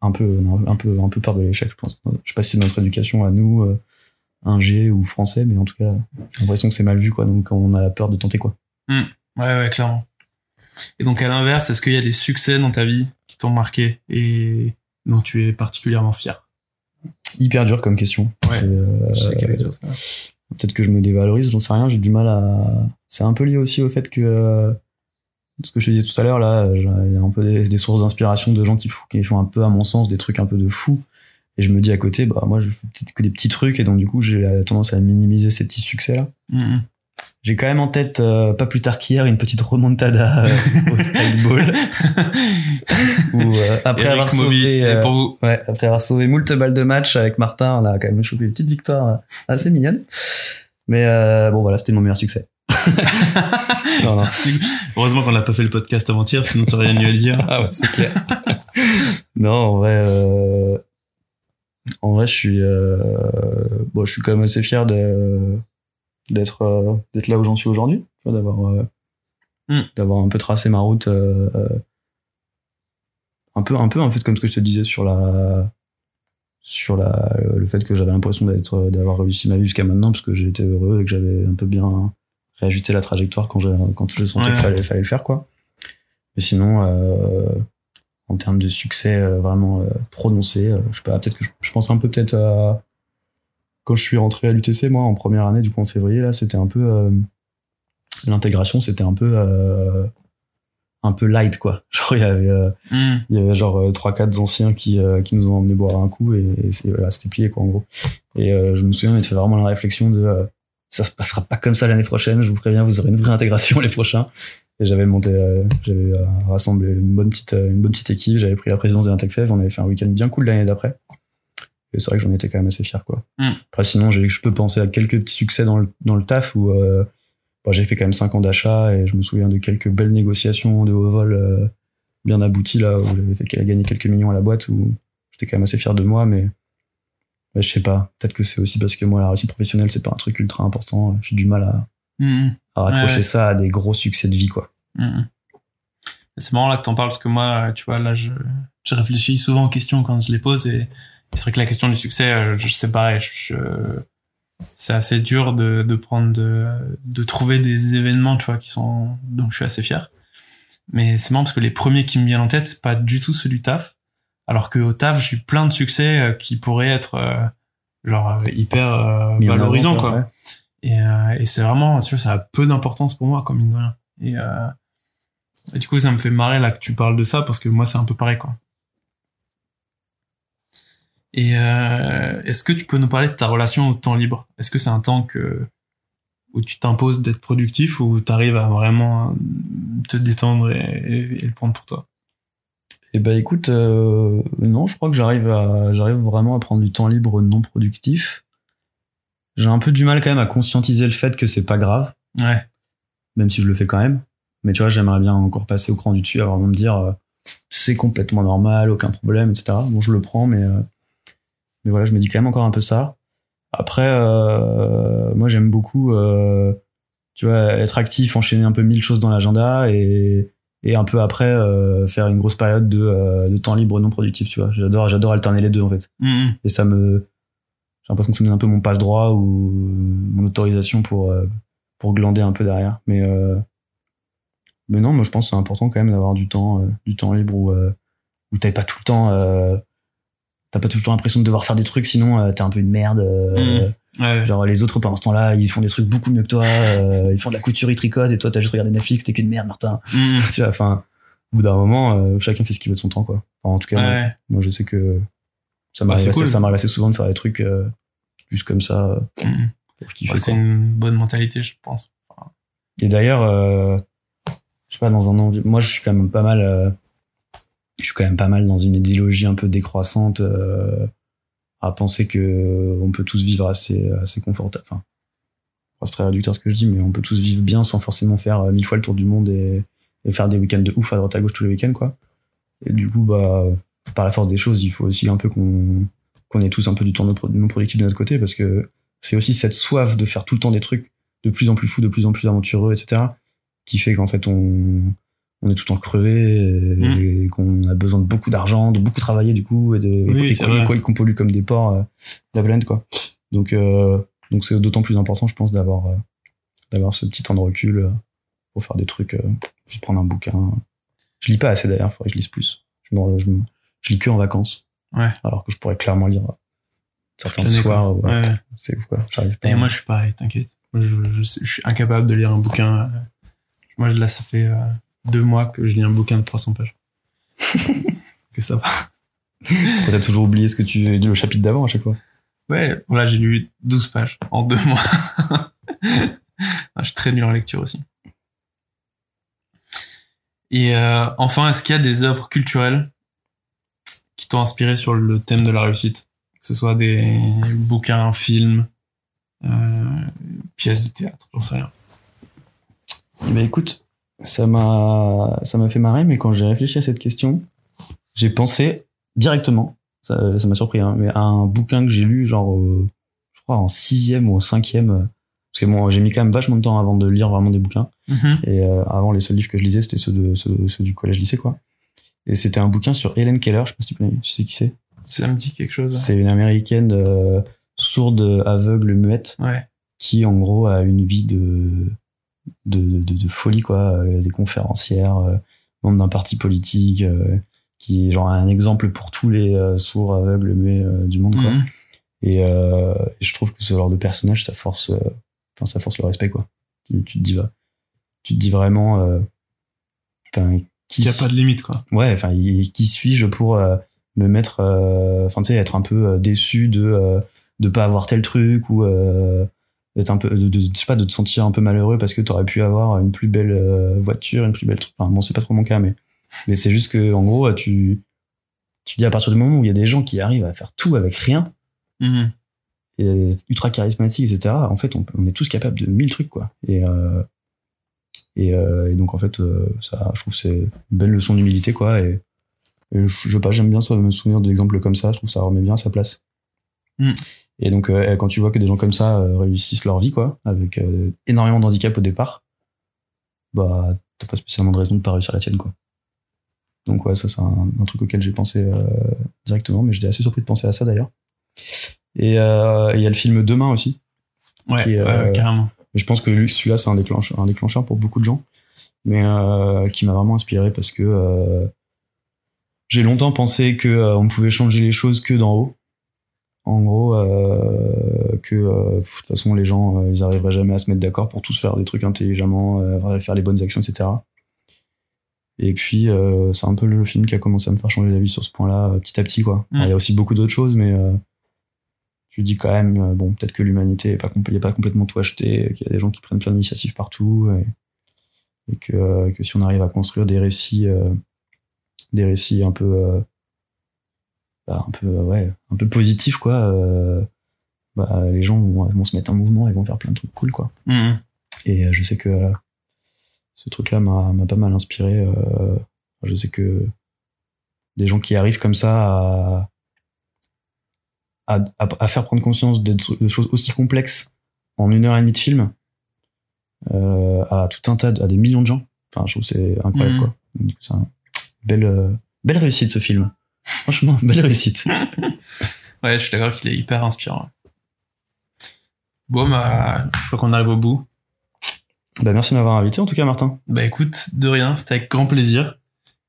un peu, un peu, un peu peur de l'échec, je pense. Je sais pas si c'est notre éducation à nous, euh, un G ou français, mais en tout cas, j'ai l'impression que c'est mal vu, quoi. Donc, on a peur de tenter, quoi.
Ouais, ouais, clairement. Et donc, à l'inverse, est-ce qu'il y a des succès dans ta vie qui t'ont marqué et dont tu es particulièrement fier?
Hyper dur comme question.
Ouais.
Euh,
Je sais qu'elle ça.
peut-être que je me dévalorise, j'en sais rien, j'ai du mal à. C'est un peu lié aussi au fait que. Ce que je te disais tout à l'heure, là, j'ai un peu des, des sources d'inspiration de gens qui, fou- qui font un peu, à mon sens, des trucs un peu de fou. Et je me dis à côté, bah, moi, je fais peut-être que des petits trucs, et donc, du coup, j'ai la tendance à minimiser ces petits succès-là.
Mhm.
J'ai quand même en tête, euh, pas plus tard qu'hier, une petite remontada euh, au Spikeball. où, euh, après
Eric
avoir sauvé,
et pour vous.
Ouais, après avoir sauvé moult balles de match avec Martin, on a quand même chopé une petite victoire assez mignonne. Mais bon, voilà, c'était mon meilleur succès. non, non.
Heureusement qu'on n'a pas fait le podcast avant-hier, sinon t'aurais rien eu à dire.
Ah ouais, c'est clair. non, en vrai, euh, en vrai, je suis, euh, bon, je suis quand même assez fier de d'être euh, d'être là où j'en suis aujourd'hui, tu d'avoir euh,
Mm.
d'avoir un peu tracé ma route, un peu un peu en fait comme ce que je te disais sur la sur la le fait que j'avais l'impression d'être d'avoir réussi ma vie jusqu'à maintenant parce que j'étais heureux et que j'avais un peu bien réajusté la trajectoire quand je quand je sentais
Ouais.
qu'il fallait fallait le faire quoi. Mais sinon, euh, en termes de succès euh, vraiment euh, prononcé, je sais pas, peut-être que je, je pense un peu peut-être à quand je suis rentré à l'UTC, moi, en première année, du coup, en février, là, c'était un peu. L'intégration, c'était un peu. un peu light, quoi. Genre, il y avait.
Hmm.
il y avait genre trois quatre anciens qui qui nous ont emmené boire un coup et, et c'est- voilà, c'était plié quoi en gros et je me souviens on fait vraiment la réflexion de ça se passera pas comme ça l'année prochaine je vous préviens vous aurez une vraie intégration les prochains. Et j'avais monté euh, j'avais euh, rassemblé une bonne petite euh, une bonne petite équipe j'avais pris la présidence de on avait fait un week-end bien cool l'année d'après. Et c'est vrai que j'en étais quand même assez fier quoi.
Mm.
après sinon je peux penser à quelques petits succès dans le dans le taf où euh, bon, j'ai fait quand même cinq ans d'achat et je me souviens de quelques belles négociations de haut vol bien abouti là où j'avais gagner quelques millions à la boîte où j'étais quand même assez fier de moi mais je sais pas peut-être que c'est aussi parce que moi la réussite professionnelle c'est pas un truc ultra important j'ai du mal à,
Hmm.
à raccrocher
Ouais.
ça à des gros succès de vie quoi
Mhm. C'est marrant là que t'en parles parce que moi, tu vois, là, je, je réfléchis souvent aux questions quand je les pose et, et c'est vrai que la question du succès, euh, je sais pareil, je, c'est assez dur de, de prendre, de, de trouver des événements, tu vois, qui sont, dont je suis assez fier. Mais c'est marrant parce que les premiers qui me viennent en tête, c'est pas du tout ceux du taf. Alors que au taf, j'ai eu plein de succès euh, qui pourraient être, euh, genre, euh, hyper valorisants,
quoi, ouais.
Et, et c'est vraiment, ça a peu d'importance pour moi, comme mine de rien. Et, et du coup, ça me fait marrer là que tu parles de ça parce que moi, c'est un peu pareil, quoi. Et euh, est-ce que tu peux nous parler de ta relation au temps libre? Est-ce que c'est un temps que où tu t'imposes d'être productif ou tu arrives à vraiment te détendre et, et- et le prendre pour toi?
Et bah écoute, euh, non, je crois que j'arrive à, j'arrive vraiment à prendre du temps libre non productif. J'ai un peu du mal quand même à conscientiser le fait que c'est pas grave,
Ouais.
même si je le fais quand même. Mais tu vois, j'aimerais bien encore passer au cran du dessus, à vraiment me dire euh, c'est complètement normal, aucun problème, etc. Bon, je le prends, mais euh, mais voilà, je me dis quand même encore un peu ça. Après, euh, moi j'aime beaucoup, euh, tu vois, être actif, enchaîner un peu mille choses dans l'agenda et et un peu après euh, faire une grosse période de, euh, de temps libre non productif tu vois. J'adore j'adore alterner les deux en fait.
Mhm.
et ça me j'ai l'impression que ça me donne un peu mon passe droit ou mon autorisation pour euh, pour glander un peu derrière. Mais mais non moi je pense que c'est important quand même d'avoir du temps du temps libre où où t'avais pas tout le temps t'as pas tout le temps l'impression de devoir faire des trucs sinon t'es un peu une merde euh,
Ouais.
Genre les autres pendant ce temps-là, ils font des trucs beaucoup mieux que toi, euh, ils font de la couture, ils tricotent et toi t'as juste regardé Netflix, t'es qu'une merde Martin.
Mhm.
tu vois, enfin, au bout d'un moment, euh, chacun fait ce qu'il veut de son temps quoi. Enfin, en tout cas, moi,
Ouais.
moi, je sais que ça
Bah,
m'arrive
c'est
assez,
cool.
ça m'arrive assez souvent de faire des trucs euh, juste comme ça kiffer,
Ouais, c'est une bonne mentalité, je pense.
Et d'ailleurs, euh, je sais pas dans un envi- moi je suis quand même pas mal, euh, je suis quand même pas mal dans une idéologie un peu décroissante. euh, à penser que on peut tous vivre assez assez confortable. Enfin, c'est très réducteur ce que je dis, mais on peut tous vivre bien sans forcément faire euh, mille fois le tour du monde et, et faire des week-ends de ouf à droite à gauche tous les week-ends, quoi. Et du coup, bah, par la force des choses, il faut aussi un peu qu'on qu'on ait tous un peu du temps non productif de notre côté, parce que c'est aussi cette soif de faire tout le temps des trucs de plus en plus fous, de plus en plus aventureux, etc., qui fait qu'en fait on on est tout le temps crevé et, et qu'on a besoin de beaucoup d'argent, de beaucoup travailler du coup et de
Mm. Oui,
et
c'est
qu'on- pollue comme des porcs euh, la blende quoi. Donc euh, donc c'est d'autant plus important je pense d'avoir euh, d'avoir ce petit temps de recul euh, pour faire des trucs euh, juste prendre un bouquin. Je lis pas assez d'ailleurs, faudrait que je lise plus. Je, me- je, me- je lis que en vacances.
Ouais.
Alors que je pourrais clairement lire certains soirs.
quoi.
ouais.
Ouais.
C'est ouf quoi. J'arrive pas.
Et moi, je suis pareil, t'inquiète. Je, je suis incapable de lire un bouquin. euh, Moi, là, ça fait euh, deux mois que je lis un bouquin de 300 pages. que ça va.
T'as toujours oublié ce que tu le chapitre d'avant à chaque fois.
Ouais, voilà, j'ai lu 12 pages en deux mois. Ah, je suis très nul en lecture aussi. Et euh, enfin, est-ce qu'il y a des œuvres culturelles qui t'ont inspiré sur le thème de la réussite? Que ce soit des bouquins, films, euh, pièces de théâtre, j'en sais rien.
Ben, écoute, ça m'a ça m'a fait marrer, mais quand j'ai réfléchi à cette question, j'ai pensé directement, ça ça m'a surpris, hein, mais à un bouquin que j'ai lu, genre, euh, je crois en sixième ou en cinquième, euh, parce que moi j'ai mis quand même vachement de temps avant de lire vraiment des bouquins, et euh, avant les seuls livres que je lisais, c'était ceux, de, ceux, ceux du collège-lycée, quoi. Et c'était un bouquin sur Helen Keller, je sais pas si tu connais, tu sais qui c'est?
Ça me dit quelque chose.
C'est une américaine sourde, aveugle, muette,
Ouais.
qui en gros a une vie de de, de, de folie quoi euh, des conférencières euh, membre d'un parti politique euh, qui est genre un exemple pour tous les sourds aveugles euh, du monde quoi
Mhm.
Et, je trouve que ce genre de personnage, ça force, enfin, ça force le respect, quoi. Tu, tu te dis, va- tu te dis vraiment, euh, qui
Il n'y a pas de limite, quoi.
ouais enfin qui suis-je pour euh, me mettre euh, enfin tu sais être un peu déçu de de pas avoir tel truc ou d'être un peu de, de- je sais pas de te sentir un peu malheureux parce que tu aurais pu avoir une plus belle euh, voiture une plus belle truc enfin bon c'est pas trop mon cas mais mais c'est juste que en gros tu tu dis à partir du moment où il y a des gens qui arrivent à faire tout avec rien
Mhm.
et ultra charismatique etc en fait on, on est tous capables de mille trucs quoi et euh, et, euh, et donc en fait ça je trouve c'est une belle leçon d'humilité quoi et, et je, je sais pas j'aime bien ça me souvenir d'exemples comme ça je trouve ça remet bien à sa place
Mm.
Et donc euh, quand tu vois que des gens comme ça euh, réussissent leur vie quoi avec euh, énormément d'handicap au départ bah t'as pas spécialement de raison de pas réussir la tienne quoi donc ouais ça c'est un, un truc auquel j'ai pensé euh, directement mais j'étais assez surpris de penser à ça d'ailleurs et euh, il y a le film Demain aussi
Ouais,
Qui
ouais, carrément.
je pense que lui, celui-là, c'est un déclencheur, un déclencheur pour beaucoup de gens, mais euh, qui m'a vraiment inspiré parce que euh, j'ai longtemps pensé euh, on pouvait changer les choses que d'en haut. En gros, euh, que euh, de toute façon, les gens, euh, ils arriveraient jamais à se mettre d'accord pour tous faire des trucs intelligemment, faire les bonnes actions, etc. Et puis, euh, c'est un peu le film qui a commencé à me faire changer d'avis sur ce point-là, euh, petit à petit, quoi.
Mm.
Il y a aussi beaucoup d'autres choses, mais euh, tu dis quand même, bon, peut-être que l'humanité est pas, compl- est pas complètement tout acheté, qu'il y a des gens qui prennent plein d'initiatives partout, et, et que, que si on arrive à construire des récits, des récits un peu, bah, un peu, euh, ouais, un peu positifs, quoi, euh, bah, les gens vont, vont se mettre en mouvement et vont faire plein de trucs cool, quoi.
Mhm.
Et euh, je sais que euh, ce truc-là m'a m'a pas mal inspiré. euh, je sais que des gens qui arrivent comme ça à, à, faire prendre conscience de, choses aussi complexes en une heure et demie de film à tout un tas, de, à des millions de gens. Enfin, je trouve c'est incroyable,
Mhm.
quoi. C'est belle, belle réussite ce film. Franchement, belle réussite.
Ouais, je suis d'accord qu'il est hyper inspirant. Bon, bah, je crois qu'on arrive au bout.
bah, merci de m'avoir invité, en tout cas, Martin.
Bah écoute, de rien, c'était avec grand plaisir.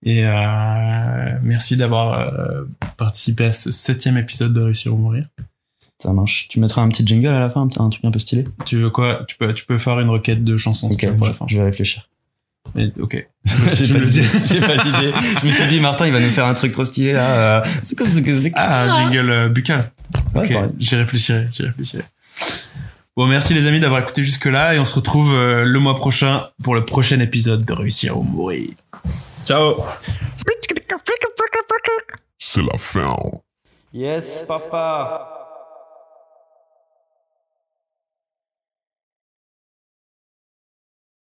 Et euh, merci d'avoir euh, participé à ce septième épisode de Réussir ou Mourir.
Ça marche. Tu mettras un petit jingle à la fin, un, petit- un truc un peu stylé?
Tu veux quoi? Tu peux, tu peux faire une requête de chansons
Ok,
pour la fin.
je vais réfléchir.
Mais, ok.
j'ai pas d'idée.
dis-
J'ai pas d'idée. Je me suis dit, Martin, il va nous faire un truc trop stylé là. euh, C'est quoi, c'est quoi, c'est quoi
Ah, un jingle euh, buccal.
Ouais,
ok,
pareil.
j'y réfléchirai, j'y réfléchirai. Bon, merci les amis d'avoir écouté jusque-là et on se retrouve euh, le mois prochain pour le prochain épisode de Réussir ou Mourir. Ciao
C'est la fin.
Yes, papa.